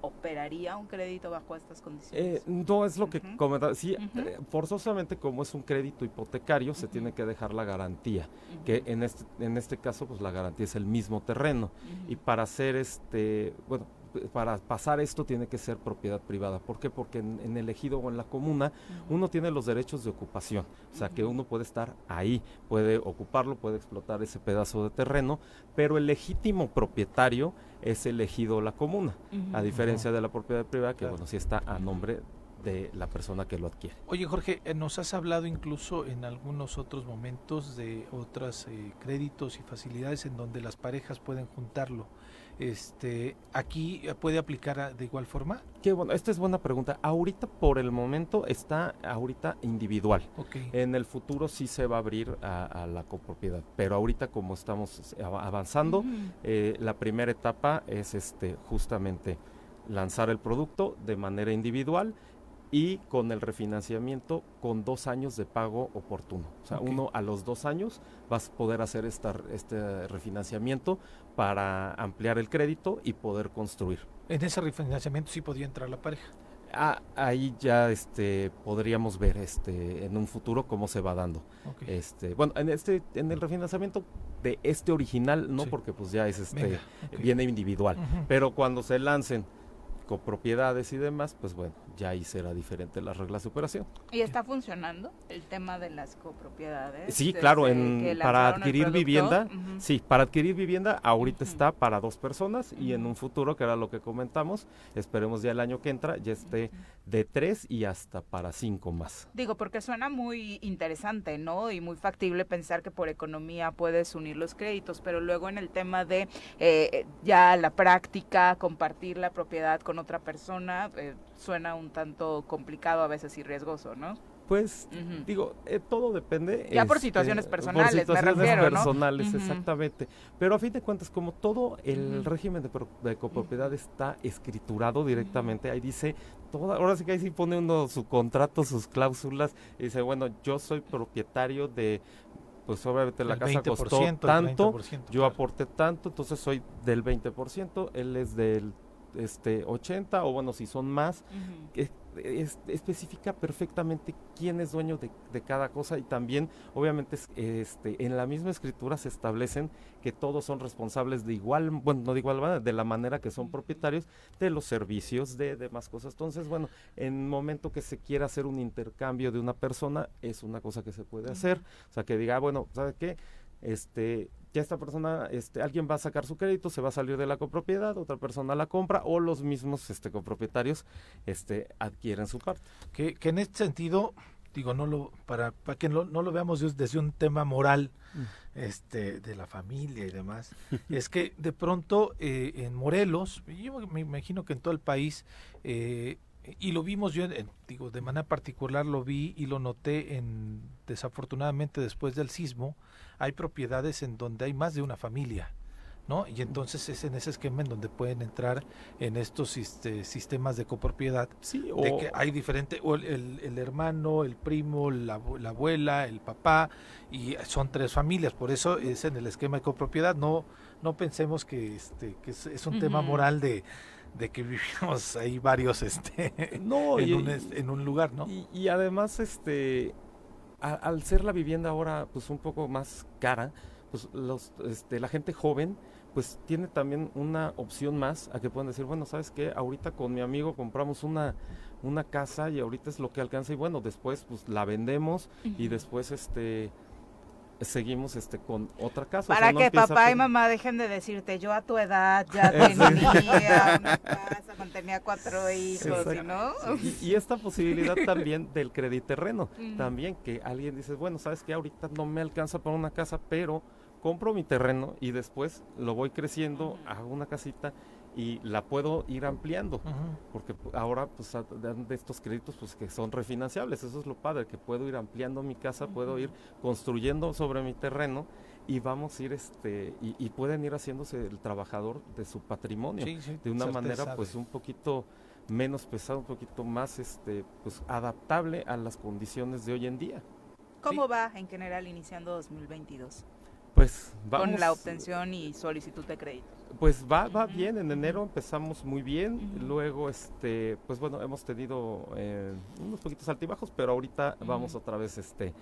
operaría un crédito bajo estas condiciones? Eh, no, es lo que comentaba. Sí, eh, forzosamente como es un crédito hipotecario, se tiene que dejar la garantía, que en este, en este caso, pues la garantía es el mismo terreno. Y para hacer este, bueno, para pasar esto tiene que ser propiedad privada. ¿Por qué? Porque en, el ejido o en la comuna uno tiene los derechos de ocupación, o sea que uno puede estar ahí, puede ocuparlo, puede explotar ese pedazo de terreno, pero el legítimo propietario es el ejido o la comuna, a diferencia de la propiedad privada que bueno, sí está a nombre de la persona que lo adquiere. Oye Jorge, eh, nos has hablado incluso en algunos otros momentos de otros eh, créditos y facilidades en donde las parejas pueden juntarlo. Este, aquí puede aplicar de igual forma. Qué bueno, esta es buena pregunta. Ahorita por el momento está ahorita individual. En el futuro sí se va a abrir a, la copropiedad, pero ahorita como estamos avanzando, eh, la primera etapa es este justamente lanzar el producto de manera individual y con el refinanciamiento con dos años de pago oportuno. O sea, uno a los dos años vas a poder hacer esta, este refinanciamiento para ampliar el crédito y poder construir. En ese refinanciamiento sí podía entrar la pareja. Ah, ahí ya este podríamos ver este en un futuro cómo se va dando. Este, bueno, en este en el refinanciamiento de este original no porque pues ya es este viene individual, pero cuando se lancen copropiedades y demás, pues bueno, ya ahí será diferente las reglas de operación. ¿Y está funcionando el tema de las copropiedades? Sí, claro, en, para adquirir vivienda, sí, para adquirir vivienda ahorita está para dos personas y en un futuro, que era lo que comentamos, esperemos ya el año que entra, ya esté de tres y hasta para cinco más. Digo, porque suena muy interesante, ¿no? Y muy factible pensar que por economía puedes unir los créditos, pero luego en el tema de eh, ya la práctica, compartir la propiedad con otra persona, eh, suena un tanto complicado a veces y riesgoso, ¿no? Pues digo, eh, todo depende. Ya por este, situaciones personales, por situaciones me refiero, personales, exactamente. Pero a fin de cuentas, como todo el régimen de, copropiedad está escriturado directamente, ahí dice, toda, ahora sí que ahí sí pone uno su contrato, sus cláusulas, y dice, bueno, yo soy propietario de pues obviamente la casa costó tanto, yo aporté tanto, entonces soy del 20%, él es del este 80 o bueno, si son más, especifica perfectamente quién es dueño de, cada cosa y también obviamente este, en la misma escritura se establecen que todos son responsables de igual, bueno, no de igual manera, de la manera que son propietarios de los servicios, de demás cosas. Entonces, bueno, en el momento que se quiera hacer un intercambio de una persona, es una cosa que se puede hacer. O sea, que diga, ah, bueno, ¿sabe qué? Este, ya esta persona, este, alguien va a sacar su crédito, se va a salir de la copropiedad, otra persona la compra o los mismos este, copropietarios este, adquieren su parte. Que, que en este sentido, digo, no lo, para, para que no, no lo veamos desde un tema moral mm. este, de la familia y demás, es que de pronto eh, en Morelos, yo me imagino que en todo el país, eh, y lo vimos yo, digo, de manera particular lo vi y lo noté en, desafortunadamente después del sismo, hay propiedades en donde hay más de una familia. ¿no? Y entonces es en ese esquema en donde pueden entrar en estos este, sistemas de copropiedad, sí, de que hay diferente, o el, el, hermano, el primo, la, la, abuela, el papá, y son tres familias, por eso es en el esquema de copropiedad, no, no pensemos que, este, que es, un tema moral de, de que vivimos ahí varios este no, en, un, en un lugar, ¿no? Y, y además, este al ser la vivienda ahora pues un poco más cara, pues los, este, la gente joven pues tiene también una opción más a que puedan decir, bueno, ¿sabes qué? Ahorita con mi amigo compramos una, una casa y ahorita es lo que alcanza y bueno, después pues la vendemos y después este seguimos este con otra casa. Para que papá y mamá dejen de decirte, yo a tu edad ya tenía una casa, tenía cuatro hijos, ¿no? Y, esta posibilidad también del terreno, también que alguien dice, bueno, sabes que ahorita no me alcanza para una casa, pero compro mi terreno y después lo voy creciendo, hago una casita y la puedo ir ampliando, porque ahora pues dan de estos créditos pues que son refinanciables, eso es lo padre, que puedo ir ampliando mi casa, puedo ir construyendo sobre mi terreno y vamos a ir este y, pueden ir haciéndose el trabajador de su patrimonio de una manera pues un poquito menos pesado, un poquito más este pues adaptable a las condiciones de hoy en día. ¿Cómo va en general iniciando 2022? Pues vamos con la obtención y solicitud de crédito. Pues va, va bien, en enero empezamos muy bien, luego este, pues bueno, hemos tenido eh, unos poquitos altibajos, pero ahorita vamos otra vez este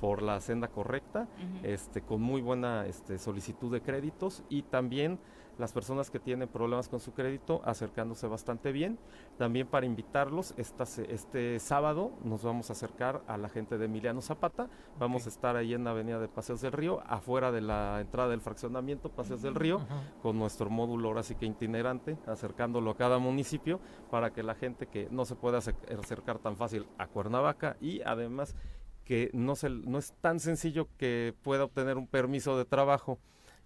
por la senda correcta, este, con muy buena este, solicitud de créditos y también las personas que tienen problemas con su crédito acercándose bastante bien. También para invitarlos, esta, este sábado nos vamos a acercar a la gente de Emiliano Zapata. Vamos a estar ahí en la avenida de Paseos del Río, afuera de la entrada del fraccionamiento Paseos del Río, con nuestro módulo ahora sí que itinerante, acercándolo a cada municipio para que la gente que no se pueda acercar tan fácil a Cuernavaca y además que no, se, no es tan sencillo que pueda obtener un permiso de trabajo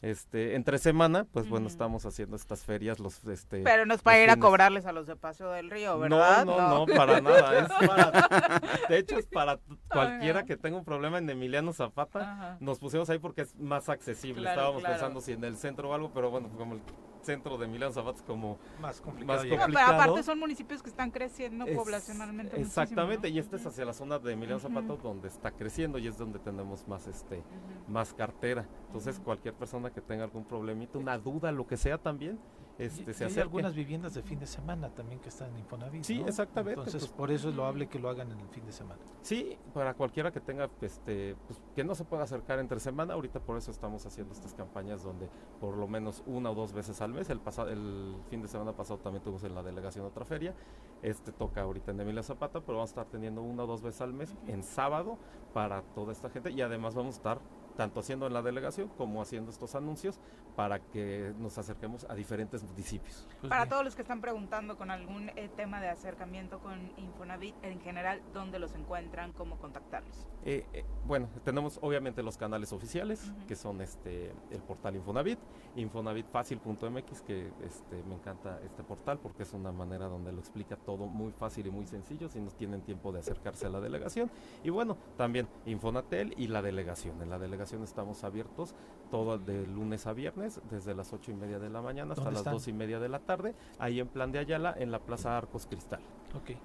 este entre semana pues bueno estamos haciendo estas ferias los este pero no es para ir a cobrarles a los de Paseo del Río verdad no no. no, para nada es para, de hecho es para cualquiera que tenga un problema en Emiliano Zapata nos pusimos ahí porque es más accesible estábamos pensando si en el centro o algo pero bueno como el centro de Milán Zapata como más complicado. pero aparte son municipios que están creciendo poblacionalmente. Exactamente, y este es hacia la zona de Milán Zapata donde está creciendo y es donde tenemos más este más cartera. Entonces cualquier persona que tenga algún problemita, una duda, lo que sea también, este, se hay algunas viviendas de fin de semana también que están en Infonavit. Sí, exactamente. Entonces, pues, por eso es loable que lo hagan en el fin de semana. Sí, para cualquiera que tenga, este, pues, que no se pueda acercar entre semana, ahorita por eso estamos haciendo estas campañas donde por lo menos una o dos veces al mes, el, pasado, el fin de semana pasado también tuvimos en la delegación otra feria, este toca ahorita en Emilia Zapata, pero vamos a estar teniendo una o dos veces al mes en sábado para toda esta gente y además vamos a estar tanto haciendo en la delegación como haciendo estos anuncios para que nos acerquemos a diferentes municipios. Pues para todos los que están preguntando con algún eh, tema de acercamiento con Infonavit en general, ¿dónde los encuentran? ¿Cómo contactarlos? Eh, eh, bueno, tenemos obviamente los canales oficiales, que son este el portal Infonavit, infonavitfacil.mx, que este, me encanta este portal porque es una manera donde lo explica todo muy fácil y muy sencillo si no tienen tiempo de acercarse a la delegación. Y bueno, también Infonatel y la delegación. En la delegación estamos abiertos todo de lunes a viernes, desde las ocho y media de la mañana hasta las dos y media de la tarde, ahí en Plan de Ayala, en la Plaza Arcos Cristal. Ok.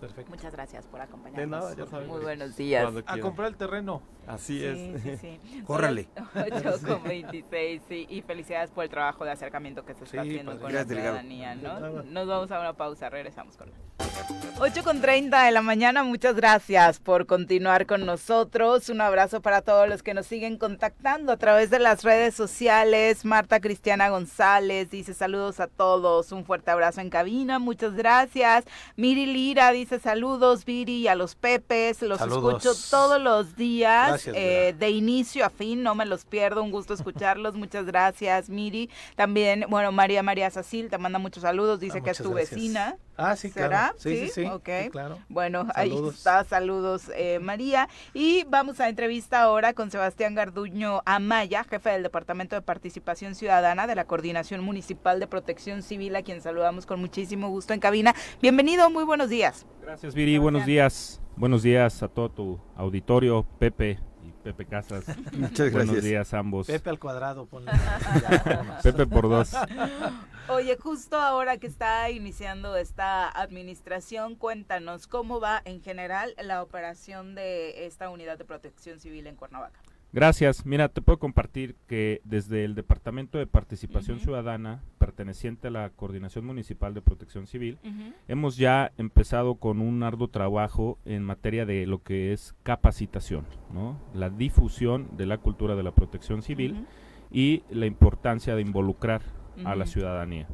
Perfecto. Muchas gracias por acompañarnos. De nada, ya sabes. Muy buenos días. A comprar el terreno. Así es. Sí, sí. Córrale. 8 con 26, sí. Y felicidades por el trabajo de acercamiento que se está haciendo con la ciudadanía, ¿no? Nos vamos a una pausa, regresamos con 8 con 30 de la mañana, muchas gracias por continuar con nosotros. Un abrazo para todos los que nos siguen contactando a través de las redes sociales. Marta Cristiana González dice saludos a todos, un fuerte abrazo en cabina, muchas gracias. Miri Lira dice saludos, Viri, a los Pepes, los escucho todos los días, eh, de inicio a fin, no me los pierdo, un gusto escucharlos, muchas gracias, Miri. También, bueno, María María Sacil te manda muchos saludos, dice Ah, que es tu gracias. vecina. Ah, sí, ¿Será? claro. Sí, sí, sí. Ok. sí, claro. Bueno, ahí está. Saludos, eh, María. Y vamos a entrevista ahora con Sebastián Garduño Amaya, jefe del Departamento de Participación Ciudadana de la Coordinación Municipal de Protección Civil, a quien saludamos con muchísimo gusto en cabina. Bienvenido, muy buenos días. Gracias, Viri. Buenos días. Buenos días a todo tu auditorio, Pepe Pepe Casas. Muchas Buenos gracias. días a ambos. Pepe al cuadrado, ponle. Pepe por dos. Oye, justo ahora que está iniciando esta administración, cuéntanos cómo va en general la operación de esta unidad de protección civil en Cuernavaca. Gracias. Mira, te puedo compartir que desde el Departamento de Participación Ciudadana, perteneciente a la Coordinación Municipal de Protección Civil, hemos ya empezado con un arduo trabajo en materia de lo que es capacitación, ¿no? La difusión de la cultura de la protección civil y la importancia de involucrar a la ciudadanía.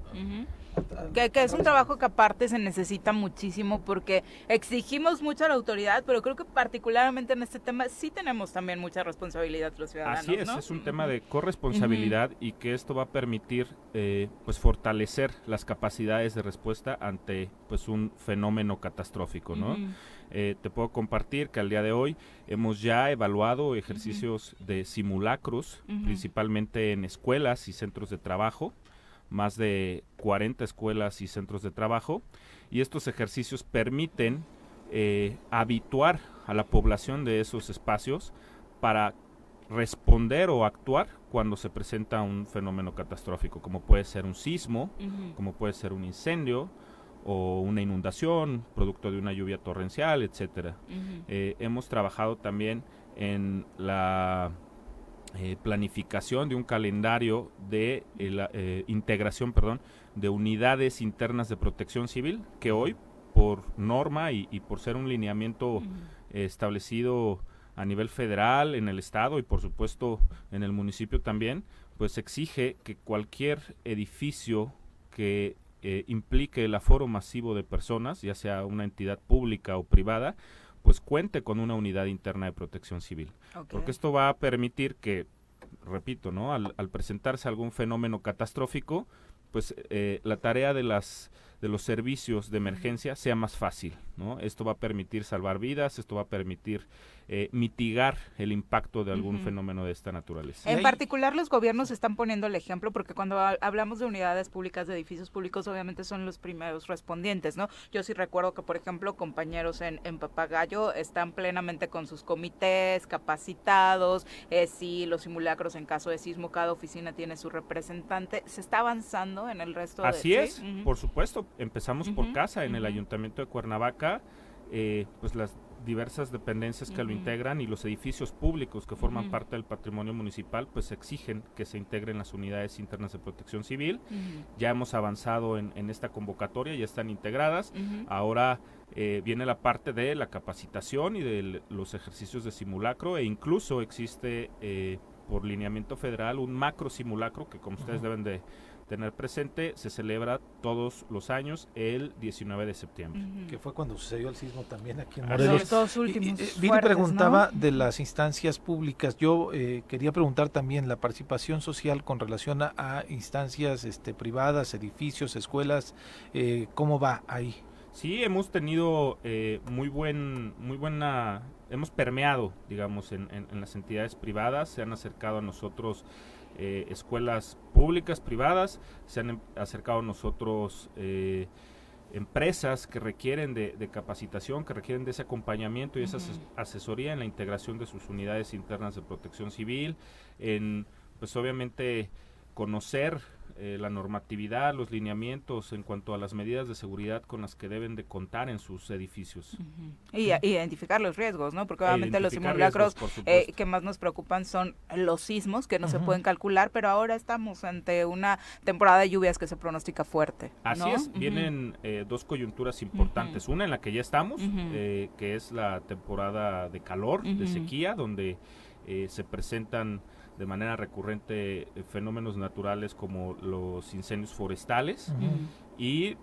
Que, que es un trabajo que aparte se necesita muchísimo porque exigimos mucho a la autoridad, pero creo que particularmente en este tema sí tenemos también mucha responsabilidad los ciudadanos. Así es, ¿no? es un tema de corresponsabilidad y que esto va a permitir eh, pues fortalecer las capacidades de respuesta ante pues un fenómeno catastrófico, ¿no? Eh, te puedo compartir que al día de hoy hemos ya evaluado ejercicios de simulacros, principalmente en escuelas y centros de trabajo, más de 40 escuelas y centros de trabajo, y estos ejercicios permiten eh, habituar a la población de esos espacios para responder o actuar cuando se presenta un fenómeno catastrófico, como puede ser un sismo, como puede ser un incendio o una inundación producto de una lluvia torrencial, etcétera. Eh, hemos trabajado también en la eh, planificación de un calendario de eh, la, eh, integración, perdón, de unidades internas de protección civil que hoy por norma y, y por ser un lineamiento establecido a nivel federal, en el estado y por supuesto en el municipio también, pues exige que cualquier edificio que eh, implique el aforo masivo de personas, ya sea una entidad pública o privada, pues cuente con una unidad interna de protección civil. Porque esto va a permitir que, repito, ¿no? Al, al presentarse algún fenómeno catastrófico, pues eh, la tarea de las de los servicios de emergencia sea más fácil, ¿no? Esto va a permitir salvar vidas, esto va a permitir eh, mitigar el impacto de algún fenómeno de esta naturaleza. En particular los gobiernos están poniendo el ejemplo porque cuando ha- hablamos de unidades públicas, de edificios públicos, obviamente son los primeros respondientes, ¿no? Yo sí recuerdo que, por ejemplo, compañeros en, en Papagayo están plenamente con sus comités capacitados, eh, sí, los simulacros en caso de sismo, cada oficina tiene su representante. ¿Se está avanzando en el resto de...? Así ¿sí? es, por supuesto. Empezamos por casa en el. Ayuntamiento de Cuernavaca, eh, pues las diversas dependencias que lo integran y los edificios públicos que forman parte del patrimonio municipal, pues exigen que se integren las unidades internas de protección civil. Ya hemos avanzado en, en esta convocatoria, ya están integradas. Ahora eh, viene la parte de la capacitación y de los ejercicios de simulacro e incluso existe eh, por lineamiento federal un macro simulacro que como ustedes deben de tener presente, se celebra todos los años el 19 de septiembre. Que fue cuando sucedió el sismo también aquí en Morelos. Los dos últimos. Y, preguntaba de las instancias públicas. Yo eh, quería preguntar también la participación social con relación a, instancias este, privadas, edificios, escuelas. Eh, ¿Cómo va ahí? Sí, hemos tenido eh, muy buen, muy buena, hemos permeado, digamos, en, en las entidades privadas, se han acercado a nosotros eh, escuelas públicas, privadas, se han em, acercado a nosotros eh, empresas que requieren de, capacitación, que requieren de ese acompañamiento y esa asesoría en la integración de sus unidades internas de protección civil, en pues obviamente conocer eh, la normatividad, los lineamientos en cuanto a las medidas de seguridad con las que deben de contar en sus edificios. Y identificar los riesgos, ¿no? Porque obviamente los simulacros eh, que más nos preocupan son los sismos, que no se pueden calcular, pero ahora estamos ante una temporada de lluvias que se pronostica fuerte. Así es, vienen eh, dos coyunturas importantes. Una en la que ya estamos, que es la temporada de calor, de sequía, donde se presentan de manera recurrente eh, fenómenos naturales como los incendios forestales y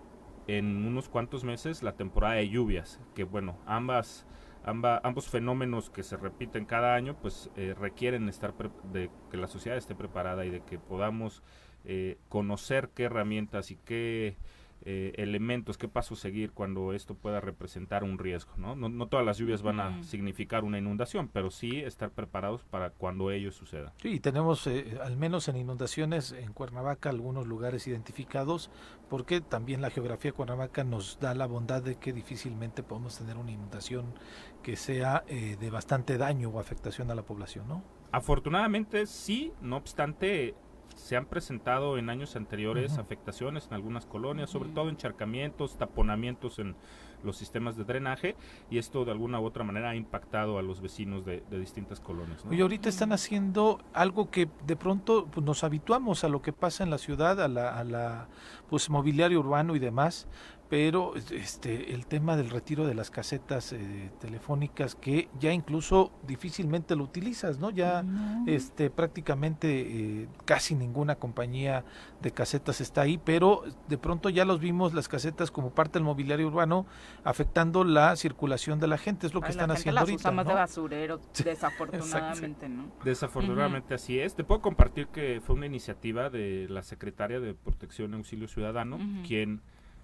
en unos cuantos meses la temporada de lluvias, que bueno, ambas, ambos fenómenos que se repiten cada año, pues eh, requieren estar de que la sociedad esté preparada y de que podamos eh, conocer qué herramientas y qué eh, elementos, qué paso seguir cuando esto pueda representar un riesgo. ¿no? No, todas las lluvias van a significar una inundación, pero sí estar preparados para cuando ello suceda. Sí, tenemos eh, al menos en inundaciones en Cuernavaca algunos lugares identificados, porque también la geografía de Cuernavaca nos da la bondad de que difícilmente podemos tener una inundación que sea eh, de bastante daño o afectación a la población, ¿no? Afortunadamente sí, no obstante, se han presentado en años anteriores afectaciones en algunas colonias, sobre todo encharcamientos, taponamientos en los sistemas de drenaje y esto de alguna u otra manera ha impactado a los vecinos de, distintas colonias. Y ahorita están haciendo algo que de pronto pues, nos habituamos a lo que pasa en la ciudad, a la, a la pues mobiliario urbano y demás, pero este el tema del retiro de las casetas eh, telefónicas que ya incluso difícilmente lo utilizas no ya este prácticamente eh, casi ninguna compañía de casetas está ahí pero de pronto ya los vimos las casetas como parte del mobiliario urbano afectando la circulación de la gente es lo que están haciendo las ahorita usa más de basurero desafortunadamente no desafortunadamente así es. Te puedo compartir que fue una iniciativa de la secretaria de Protección y Auxilio Ciudadano quien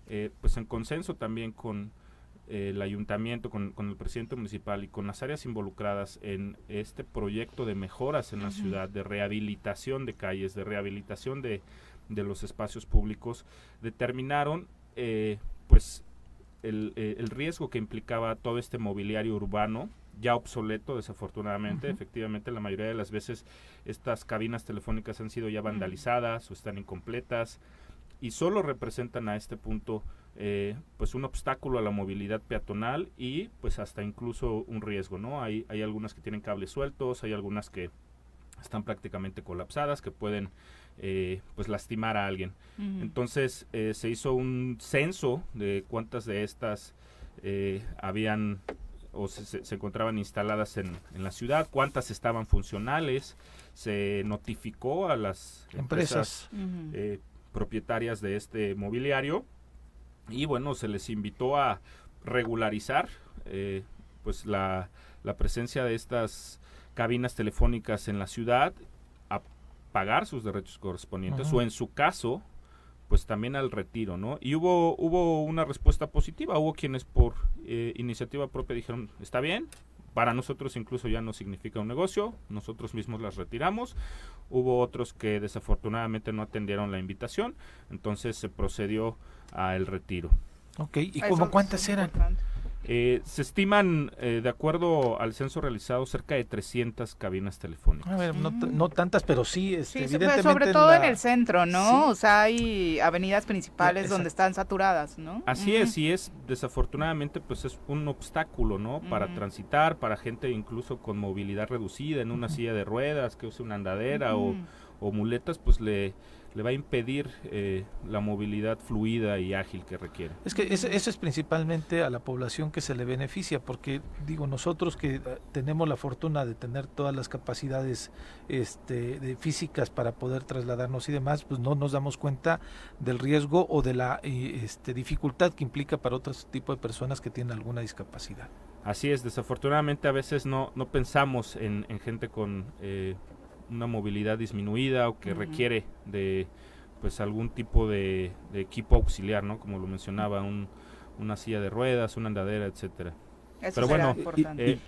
eh, pues en consenso también con eh, el ayuntamiento, con, el presidente municipal y con las áreas involucradas en este proyecto de mejoras en la ciudad, de rehabilitación de calles, de rehabilitación de, los espacios públicos, determinaron eh, pues el, el, riesgo que implicaba todo este mobiliario urbano ya obsoleto desafortunadamente. Efectivamente, la mayoría de las veces estas cabinas telefónicas han sido ya vandalizadas o están incompletas y solo representan a este punto eh, pues un obstáculo a la movilidad peatonal y pues hasta incluso un riesgo, ¿no? Hay, hay algunas que tienen cables sueltos, hay algunas que están prácticamente colapsadas, que pueden eh, pues lastimar a alguien. Entonces eh, se hizo un censo de cuántas de estas habían o se, se, encontraban instaladas en, en, la ciudad, cuántas estaban funcionales, se notificó a las empresas, propietarias de este mobiliario. Y bueno, se les invitó a regularizar eh, pues la, la, presencia de estas cabinas telefónicas en la ciudad, a pagar sus derechos correspondientes o en su caso pues también al retiro, ¿no? Y hubo, hubo una respuesta positiva, hubo quienes por eh, iniciativa propia dijeron, está bien, para nosotros incluso ya no significa un negocio, nosotros mismos las retiramos. Hubo otros que desafortunadamente no atendieron la invitación, entonces se procedió al retiro. Ok, ¿y cómo cuántas eran? Eh, se estiman, eh, de acuerdo al censo realizado, cerca de 300 cabinas telefónicas. A ver, no, tantas, pero sí, este, sí sobre todo en, el centro, ¿no? O sea, hay avenidas principales donde están saturadas, ¿no? Así es, y es, desafortunadamente, pues es un obstáculo, ¿no? Para transitar, para gente incluso con movilidad reducida, en una silla de ruedas, que use una andadera o, o muletas, pues le le va a impedir eh, la movilidad fluida y ágil que requiere. Es que eso, es principalmente a la población que se le beneficia, porque digo, nosotros que eh, tenemos la fortuna de tener todas las capacidades este, de físicas para poder trasladarnos y demás, pues no nos damos cuenta del riesgo o de la este, dificultad que implica para otro tipo de personas que tienen alguna discapacidad. Así es, desafortunadamente a veces no, no pensamos en, gente con eh, una movilidad disminuida o que requiere de pues algún tipo de, equipo auxiliar, ¿no? Como lo mencionaba, un, una silla de ruedas, una andadera, etcétera. Pero bueno, eh,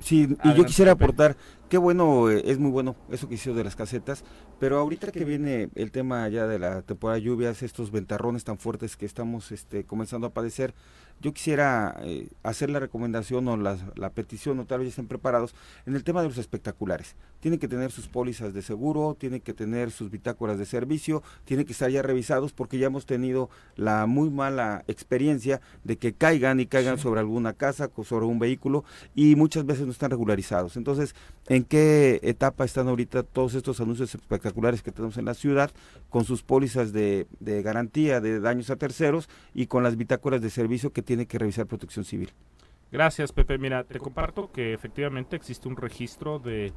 sí, y yo quisiera aportar, qué bueno, eh, es muy bueno eso que hicieron de las casetas, pero ahorita que viene el tema ya de la temporada de lluvias, estos ventarrones tan fuertes que estamos este, comenzando a padecer, yo quisiera eh, hacer la recomendación o la, la, petición, o tal vez estén preparados, en el tema de los espectaculares. Tienen que tener sus pólizas de seguro, tienen que tener sus bitácoras de servicio, tienen que estar ya revisados porque ya hemos tenido la muy mala experiencia de que caigan y caigan sobre alguna casa, sobre un vehículo y muchas veces no están regularizados. Entonces, ¿en qué etapa están ahorita todos estos anuncios espectaculares que tenemos en la ciudad con sus pólizas de, de garantía de daños a terceros y con las bitácoras de servicio que tiene que revisar Protección Civil. Gracias, Pepe. Mira, te comparto que efectivamente existe un registro de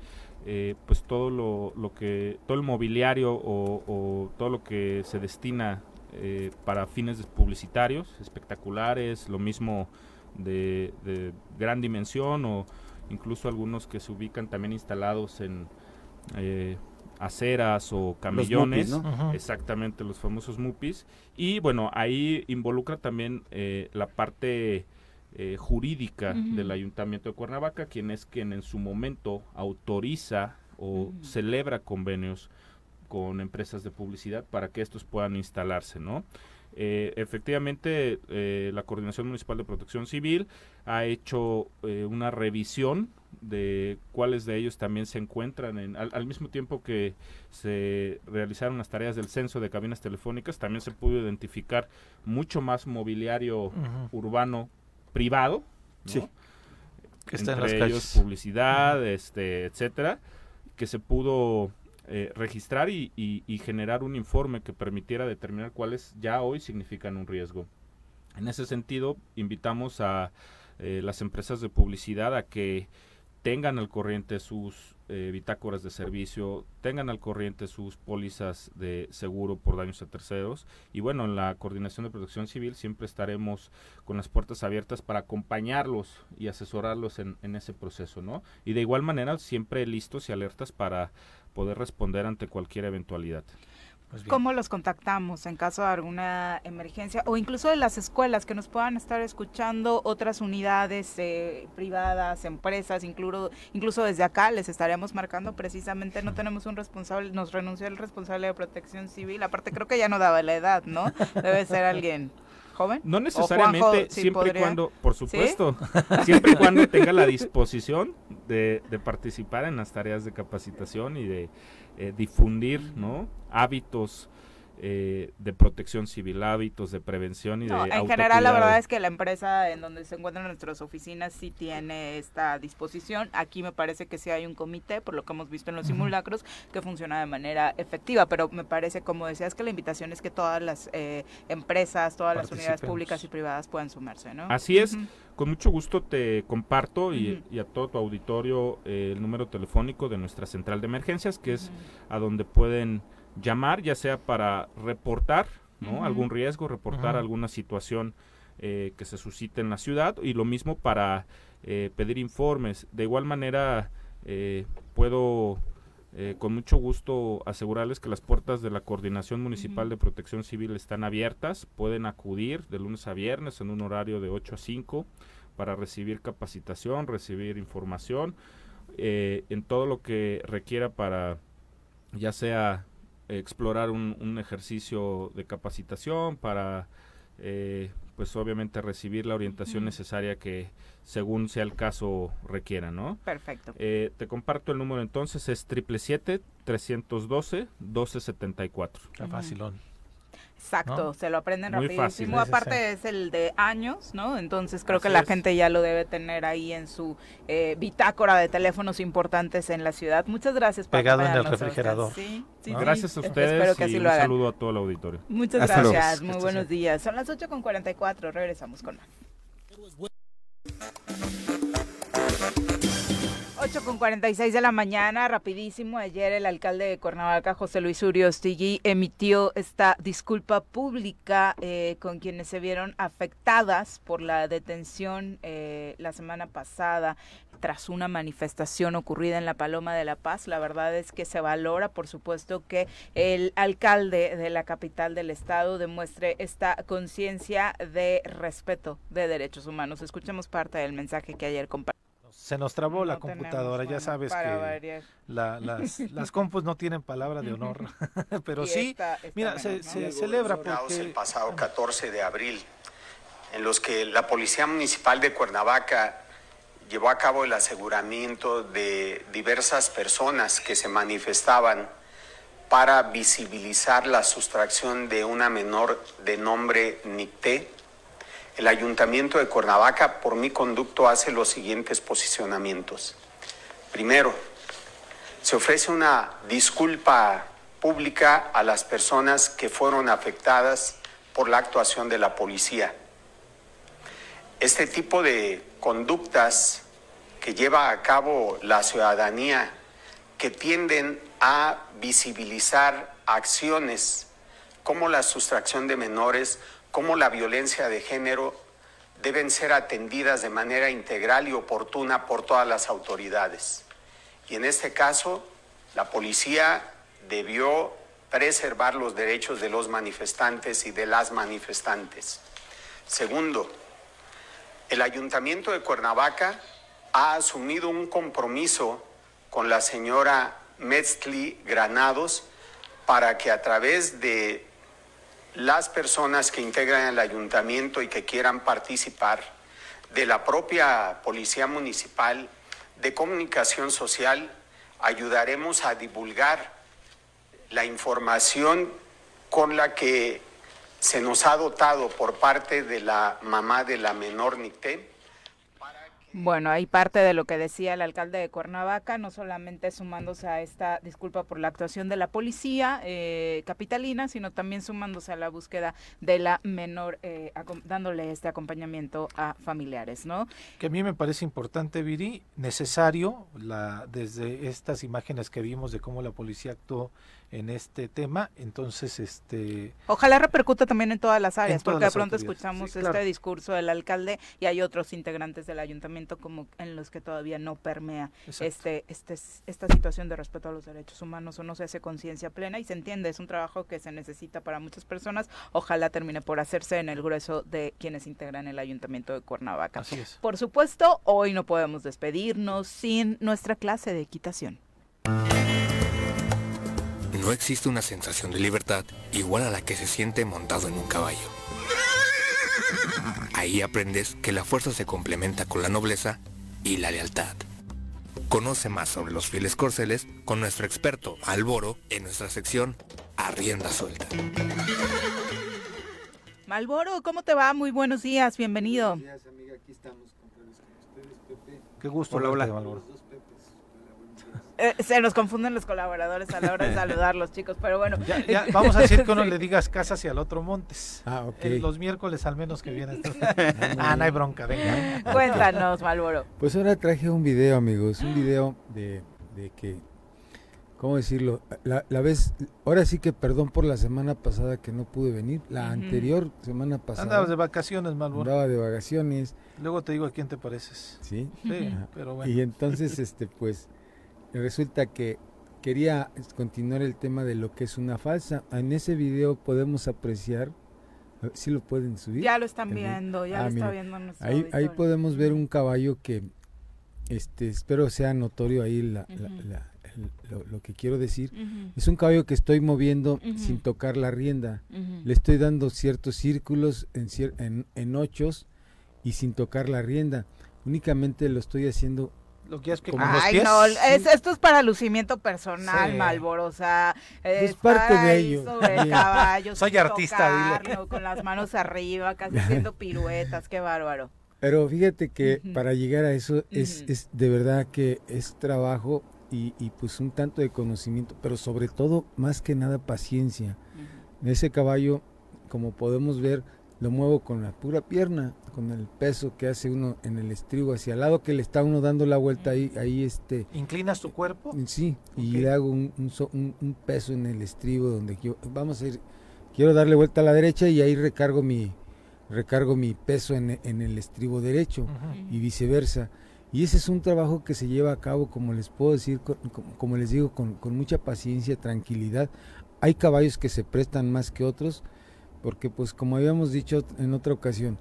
eh, pues todo lo, que todo el mobiliario o, todo lo que se destina eh, para fines publicitarios, espectaculares, lo mismo de, gran dimensión o incluso algunos que se ubican también instalados en eh, aceras o camellones, exactamente los famosos MUPIs. Y bueno, ahí involucra también eh, la parte eh, jurídica del Ayuntamiento de Cuernavaca, quien es quien en su momento autoriza o celebra convenios con empresas de publicidad para que estos puedan instalarse, ¿no? Eh, efectivamente, la Coordinación Municipal de Protección Civil ha hecho una revisión de cuáles de ellos también se encuentran en, al, mismo tiempo que se realizaron las tareas del censo de cabinas telefónicas, también se pudo identificar mucho más mobiliario urbano privado, que está en las ellos publicidad, este, etcétera, que se pudo eh, registrar y, generar un informe que permitiera determinar cuáles ya hoy significan un riesgo. En ese sentido, invitamos a eh, las empresas de publicidad a que tengan al corriente sus eh, bitácoras de servicio, tengan al corriente sus pólizas de seguro por daños a terceros. Y bueno, en la Coordinación de Protección Civil siempre estaremos con las puertas abiertas para acompañarlos y asesorarlos en, en ese proceso, ¿no? Y de igual manera, siempre listos y alertas para poder responder ante cualquier eventualidad. Pues ¿Cómo los contactamos en caso de alguna emergencia? O incluso de las escuelas que nos puedan estar escuchando, otras unidades eh, privadas, empresas, incluso, incluso desde acá les estaremos marcando precisamente, no tenemos un responsable, nos renunció el responsable de protección civil, aparte creo que ya no daba la edad, ¿no? Debe ser alguien joven. No necesariamente, siempre y cuando, por supuesto, siempre y cuando tenga la disposición de, de participar en las tareas de capacitación y de eh, difundir ¿no? hábitos eh, de protección civil, hábitos de prevención y de En general, la verdad es que la empresa en donde se encuentran nuestras oficinas sí tiene esta disposición. Aquí me parece que sí hay un comité, por lo que hemos visto en los simulacros, que funciona de manera efectiva, pero me parece, como decías, que la invitación es que todas las eh, empresas, todas las unidades públicas y privadas puedan sumarse, ¿no? Así es. Con mucho gusto te comparto y, a todo tu auditorio eh, el número telefónico de nuestra central de emergencias, que es a donde pueden llamar, ya sea para reportar ¿no? algún riesgo, reportar alguna situación eh, que se suscite en la ciudad y lo mismo para eh, pedir informes. De igual manera, puedo con mucho gusto asegurarles que las puertas de la Coordinación Municipal de Protección Civil están abiertas. Pueden acudir de lunes a viernes en un horario de 8 a 5 para recibir capacitación, recibir información eh, en todo lo que requiera para ya sea explorar un, ejercicio de capacitación, para eh, pues obviamente recibir la orientación necesaria que según sea el caso requiera, ¿no? Perfecto. Eh, te comparto el número entonces, es triple siete 312 1274. Está facilón. Exacto, se lo aprenden rapidísimo. Aparte es el de años, ¿no? Entonces creo que la gente ya lo debe tener ahí en su eh, bitácora de teléfonos importantes en la ciudad. Muchas gracias. por Pegado en el refrigerador. Sí, sí, Gracias a ustedes y un saludo a todo el auditorio. Muchas gracias, muy buenos días. Son las 8 con 44, regresamos con más. 8 con 46 de la mañana, rapidísimo. Ayer el alcalde de Cuernavaca, José Luis Uriostigui, emitió esta disculpa pública eh, con quienes se vieron afectadas por la detención eh, la semana pasada tras una manifestación ocurrida en la Paloma de la Paz. La verdad es que se valora, por supuesto, que el alcalde de la capital del estado demuestre esta conciencia de respeto de derechos humanos. Escuchemos parte del mensaje que ayer compartió. Se nos trabó la computadora, ya sabes que las, las compus no tienen palabra de honor, pero sí, mira, se, celebra porque... El pasado 14 de abril, en los que la Policía Municipal de Cuernavaca llevó a cabo el aseguramiento de diversas personas que se manifestaban para visibilizar la sustracción de una menor de nombre Nicté. El Ayuntamiento de Cuernavaca, por mi conducto, hace los siguientes posicionamientos. Primero, se ofrece una disculpa pública a las personas que fueron afectadas por la actuación de la policía. Este tipo de conductas que lleva a cabo la ciudadanía que tienden a visibilizar acciones como la sustracción de menores, como la violencia de género, deben ser atendidas de manera integral y oportuna por todas las autoridades. Y en este caso, la policía debió preservar los derechos de los manifestantes y de las manifestantes. Segundo, el ayuntamiento de Cuernavaca ha asumido un compromiso con la señora Metzli Granados para que a través de las personas que integran el ayuntamiento y que quieran participar, de la propia Policía Municipal, de Comunicación Social, ayudaremos a divulgar la información con la que se nos ha dotado por parte de la mamá de la menor Nicté. Bueno, hay parte de lo que decía el alcalde de Cuernavaca, no solamente sumándose a esta disculpa por la actuación de la policía eh, capitalina, sino también sumándose a la búsqueda de la menor, eh, dándole este acompañamiento a familiares, ¿no? Que a mí me parece importante, Viri, necesario, la, desde estas imágenes que vimos de cómo la policía actuó en este tema. Entonces, este... Ojalá repercuta también en todas las áreas, porque de pronto escuchamos este discurso del alcalde y hay otros integrantes del ayuntamiento como en los que todavía no permea este, este, esta situación de respeto a los derechos humanos o no se hace conciencia plena y se entiende, es un trabajo que se necesita para muchas personas. Ojalá termine por hacerse en el grueso de quienes integran el ayuntamiento de Cuernavaca. Así es. Por supuesto, hoy no podemos despedirnos sin nuestra clase de equitación. No existe una sensación de libertad igual a la que se siente montado en un caballo. Ahí aprendes que la fuerza se complementa con la nobleza y la lealtad. Conoce más sobre los fieles corceles con nuestro experto Alboro en nuestra sección Arrienda Suelta. Malboro, ¿cómo te va? Muy buenos días, bienvenido. Buenos días, amiga, aquí estamos con ustedes, Pepe. Qué gusto, hola, hola. Malboro. Eh, se nos confunden los colaboradores a la hora de saludarlos, chicos, pero bueno. Ya, vamos a decir que uno le digas casas y al otro montes. Ah, ok. Eh, los miércoles al menos que viene. ah, no hay bronca, venga. Cuéntanos, Malboro. Pues ahora traje un video, amigos, un video de, de que, ¿cómo decirlo? La, la, vez, ahora sí que perdón por la semana pasada que no pude venir, la anterior semana pasada. Andabas de vacaciones, Malboro. Andaba de vacaciones. Luego te digo a quién te pareces. Sí. Sí, pero bueno. Y entonces, este, pues resulta que quería continuar el tema de lo que es una falsa. En ese video podemos apreciar, si lo pueden subir. Ya lo están viendo, ya ah, lo está viendo ahí, ahí podemos ver un caballo que, este, espero sea notorio ahí la, lo, que quiero decir. Es un caballo que estoy moviendo sin tocar la rienda. Le estoy dando ciertos círculos en, en, en ochos y sin tocar la rienda. Únicamente lo estoy haciendo ¿Lo quieres que Ay, no, es, esto es para lucimiento personal, sí. O sea, es parte de ello. Sobre caballos, Soy artista, dile. Con las manos arriba, casi haciendo piruetas, qué bárbaro. Pero fíjate que para llegar a eso es, es de verdad que es trabajo y, y, pues un tanto de conocimiento, pero sobre todo, más que nada, paciencia. Ese caballo, como podemos ver, lo muevo con la pura pierna, con el peso que hace uno en el estribo hacia el lado que le está uno dando la vuelta ahí, ahí este. ¿Inclinas tu cuerpo? Sí, y le hago un, un, un, peso en el estribo donde yo, vamos a ir, quiero darle vuelta a la derecha y ahí recargo mi, recargo mi peso en, en el estribo derecho y viceversa. Y ese es un trabajo que se lleva a cabo, como les puedo decir, como, les digo, con, con, mucha paciencia, tranquilidad. Hay caballos que se prestan más que otros, porque pues como habíamos dicho en otra ocasión,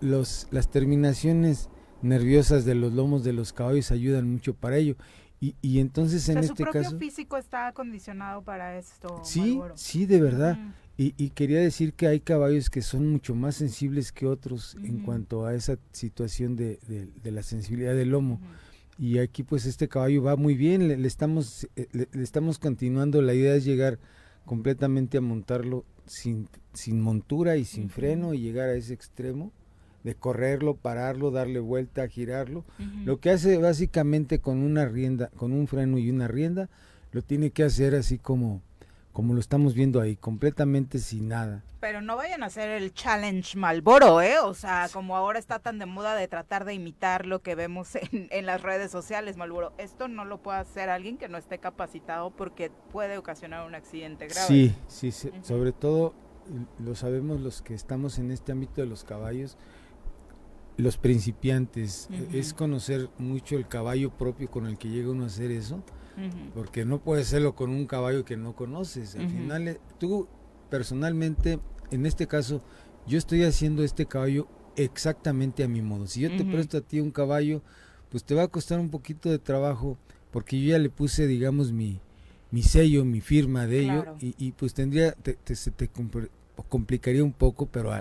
los, las terminaciones nerviosas de los lomos de los caballos ayudan mucho para ello. Y, y entonces en este caso... ¿Su físico está acondicionado para esto? Sí, sí, de verdad. Y, y, quería decir que hay caballos que son mucho más sensibles que otros en cuanto a esa situación de, de, la sensibilidad del lomo. Y aquí pues este caballo va muy bien, le, estamos, eh, le, estamos continuando, la idea es llegar completamente a montarlo sin, sin montura y sin freno y llegar a ese extremo de correrlo, pararlo, darle vuelta, girarlo. Lo que hace básicamente con una rienda, con un freno y una rienda, lo tiene que hacer así como como lo estamos viendo ahí, completamente sin nada. Pero no vayan a hacer el challenge Malboro, ¿eh? O sea, como ahora está tan de moda de tratar de imitar lo que vemos en, en las redes sociales, Malboro. Esto no lo puede hacer alguien que no esté capacitado porque puede ocasionar un accidente grave. Sí, sí, sobre todo lo sabemos los que estamos en este ámbito de los caballos, los principiantes, es conocer mucho el caballo propio con el que llega uno a hacer eso porque no puedes hacerlo con un caballo que no conoces. Al final, eh, tú personalmente, en este caso, yo estoy haciendo este caballo exactamente a mi modo. Si yo te presto a ti un caballo, pues te va a costar un poquito de trabajo, porque yo ya le puse, digamos, mi, mi sello, mi firma de ello, y, pues tendría, te, se te complicaría un poco, pero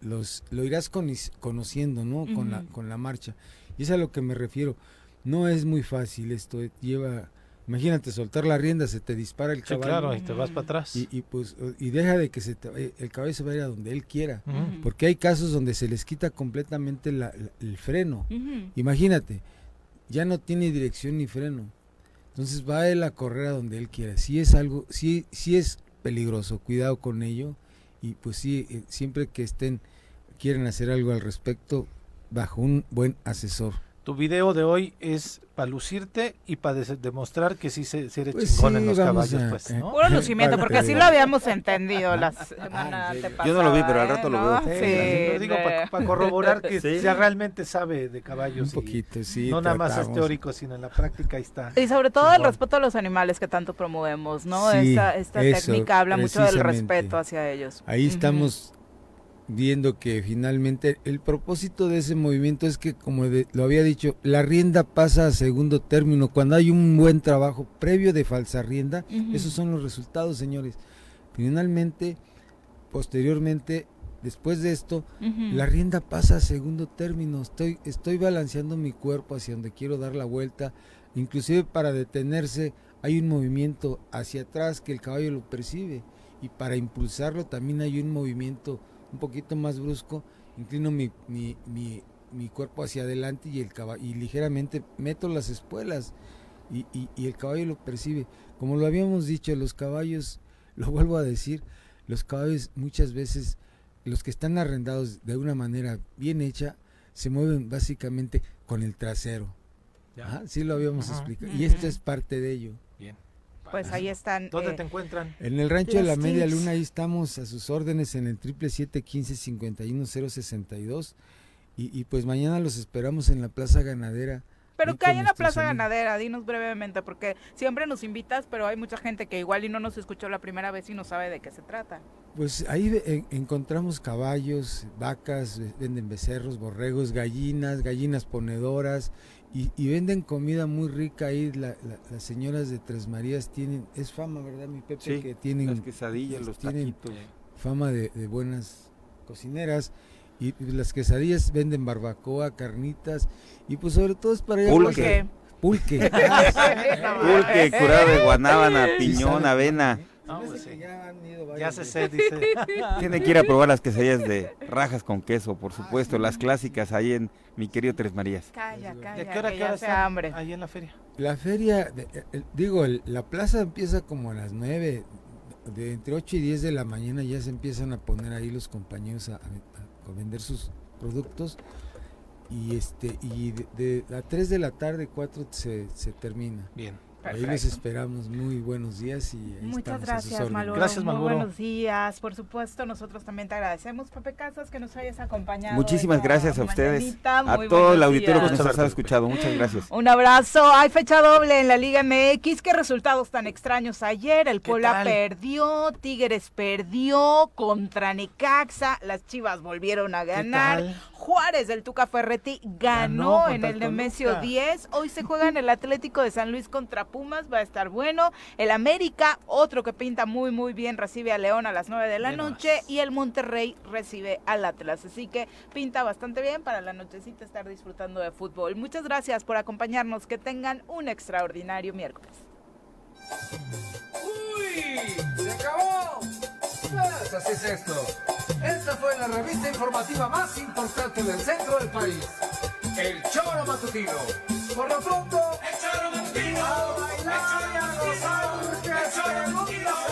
los, lo irás conociendo, ¿no? Con, la, con la marcha. Y es a lo que me refiero. No es muy fácil esto, eh, lleva, imagínate soltar la rienda, se te dispara el caballo. claro, y te vas para atrás. Y, pues y deja de que se el caballo se vaya a donde él quiera, porque hay casos donde se les quita completamente el freno. Imagínate, ya no tiene dirección ni freno. Entonces va él a correr a donde él quiera. Si es algo, si, si es peligroso, cuidado con ello. Y pues sí, eh, siempre que estén, quieren hacer algo al respecto, bajo un buen asesor. Tu video de hoy es para lucirte y para demostrar que sí, se, eres pues chingón en los caballos, pues, ¿no? Puro lucimiento, porque así lo habíamos entendido la semana Yo no lo vi, pero al rato lo veo. Sí, lo digo para corroborar que ya realmente sabe de caballos. Un poquito, sí. No nada más es teórico, sino en la práctica ahí está. Y sobre todo el respeto a los animales que tanto promovemos, ¿no? esta, esta técnica habla mucho del respeto hacia ellos. Ahí estamos viendo que finalmente el propósito de ese movimiento es que, como lo había dicho, la rienda pasa a segundo término. Cuando hay un buen trabajo previo de falsa rienda, esos son los resultados, señores. Finalmente, posteriormente, después de esto, la rienda pasa a segundo término. Estoy, estoy balanceando mi cuerpo hacia donde quiero dar la vuelta. Inclusive para detenerse hay un movimiento hacia atrás que el caballo lo percibe. Y para impulsarlo también hay un movimiento un poquito más brusco, inclino mi, mi, mi, cuerpo hacia adelante y, el caballo, y ligeramente meto las espuelas y, y, el caballo lo percibe. Como lo habíamos dicho, los caballos, lo vuelvo a decir, los caballos muchas veces, los que están arrendados de una manera bien hecha, se mueven básicamente con el trasero. Ya. sí lo habíamos explicado. Y esto es parte de ello. Pues ahí están. ¿Dónde te eh, encuentran? En el rancho de la Media Luna, ahí estamos a sus órdenes en el triple siete quince cincuenta y y, pues mañana los esperamos en la Plaza Ganadera. Pero que hay en la Plaza Ganadera, dinos brevemente, porque siempre nos invitas, pero hay mucha gente que igual y no nos escuchó la primera vez y no sabe de qué se trata. Pues ahí encontramos caballos, vacas, venden becerros, borregos, gallinas, gallinas ponedoras, y, venden comida muy rica ahí, las señoras de Tres Marías tienen, es fama, ¿verdad, mi Pepe? que tienen las quesadillas, los tienen fama de, buenas cocineras Y las quesadillas venden barbacoa, carnitas y pues sobre todo es para allá. Pulque. Pulque. Pulque, curado de guanábana, piñón, avena. Ya, se sé, dice. Tiene que ir a probar las quesadillas de rajas con queso, por supuesto, las clásicas ahí en mi querido Tres Marías. Calla, calla, ¿De qué hora, que qué hora ya está hambre. ahí en la feria? La feria, de- eh, digo, el- la plaza empieza como a las 9, de entre 8 y 10 de la mañana ya se empiezan a poner ahí los compañeros a, a- a vender sus productos y este y de, de a 3 de la tarde, 4 se, se termina. Bien. Ahí Perfecto. esperamos, muy buenos días y Muchas gracias. Malboro. Gracias, Muy Malboro. buenos días. Por supuesto, nosotros también te agradecemos, Pepe Casas, que nos hayas acompañado. Muchísimas gracias a ustedes, a Muy todo el auditorio que nos ha escuchado. Muchas gracias. Un abrazo. Hay fecha doble en la Liga MX. Qué resultados tan extraños ayer. El Puebla perdió, Tigres perdió contra Necaxa. Las Chivas volvieron a ganar. Juárez del Tuca Ferretti ganó, Ganó en el Nemesio Toluca. 10. Hoy se juega en el Atlético de San Luis contra Pumas. Va a estar bueno. El América, otro que pinta muy, muy bien, recibe a León a las 9 de la noche. Y el Monterrey recibe al Atlas. Así que pinta bastante bien para la nochecita estar disfrutando de fútbol. Muchas gracias por acompañarnos. Que tengan un extraordinario miércoles. ¡Uy! ¡Se acabó! Pues así es esto. Esta fue la revista informativa más importante del centro del país. El Choro Matutino. Por lo pronto, el Choro Matutino. A bailar y a gozar, que este mundo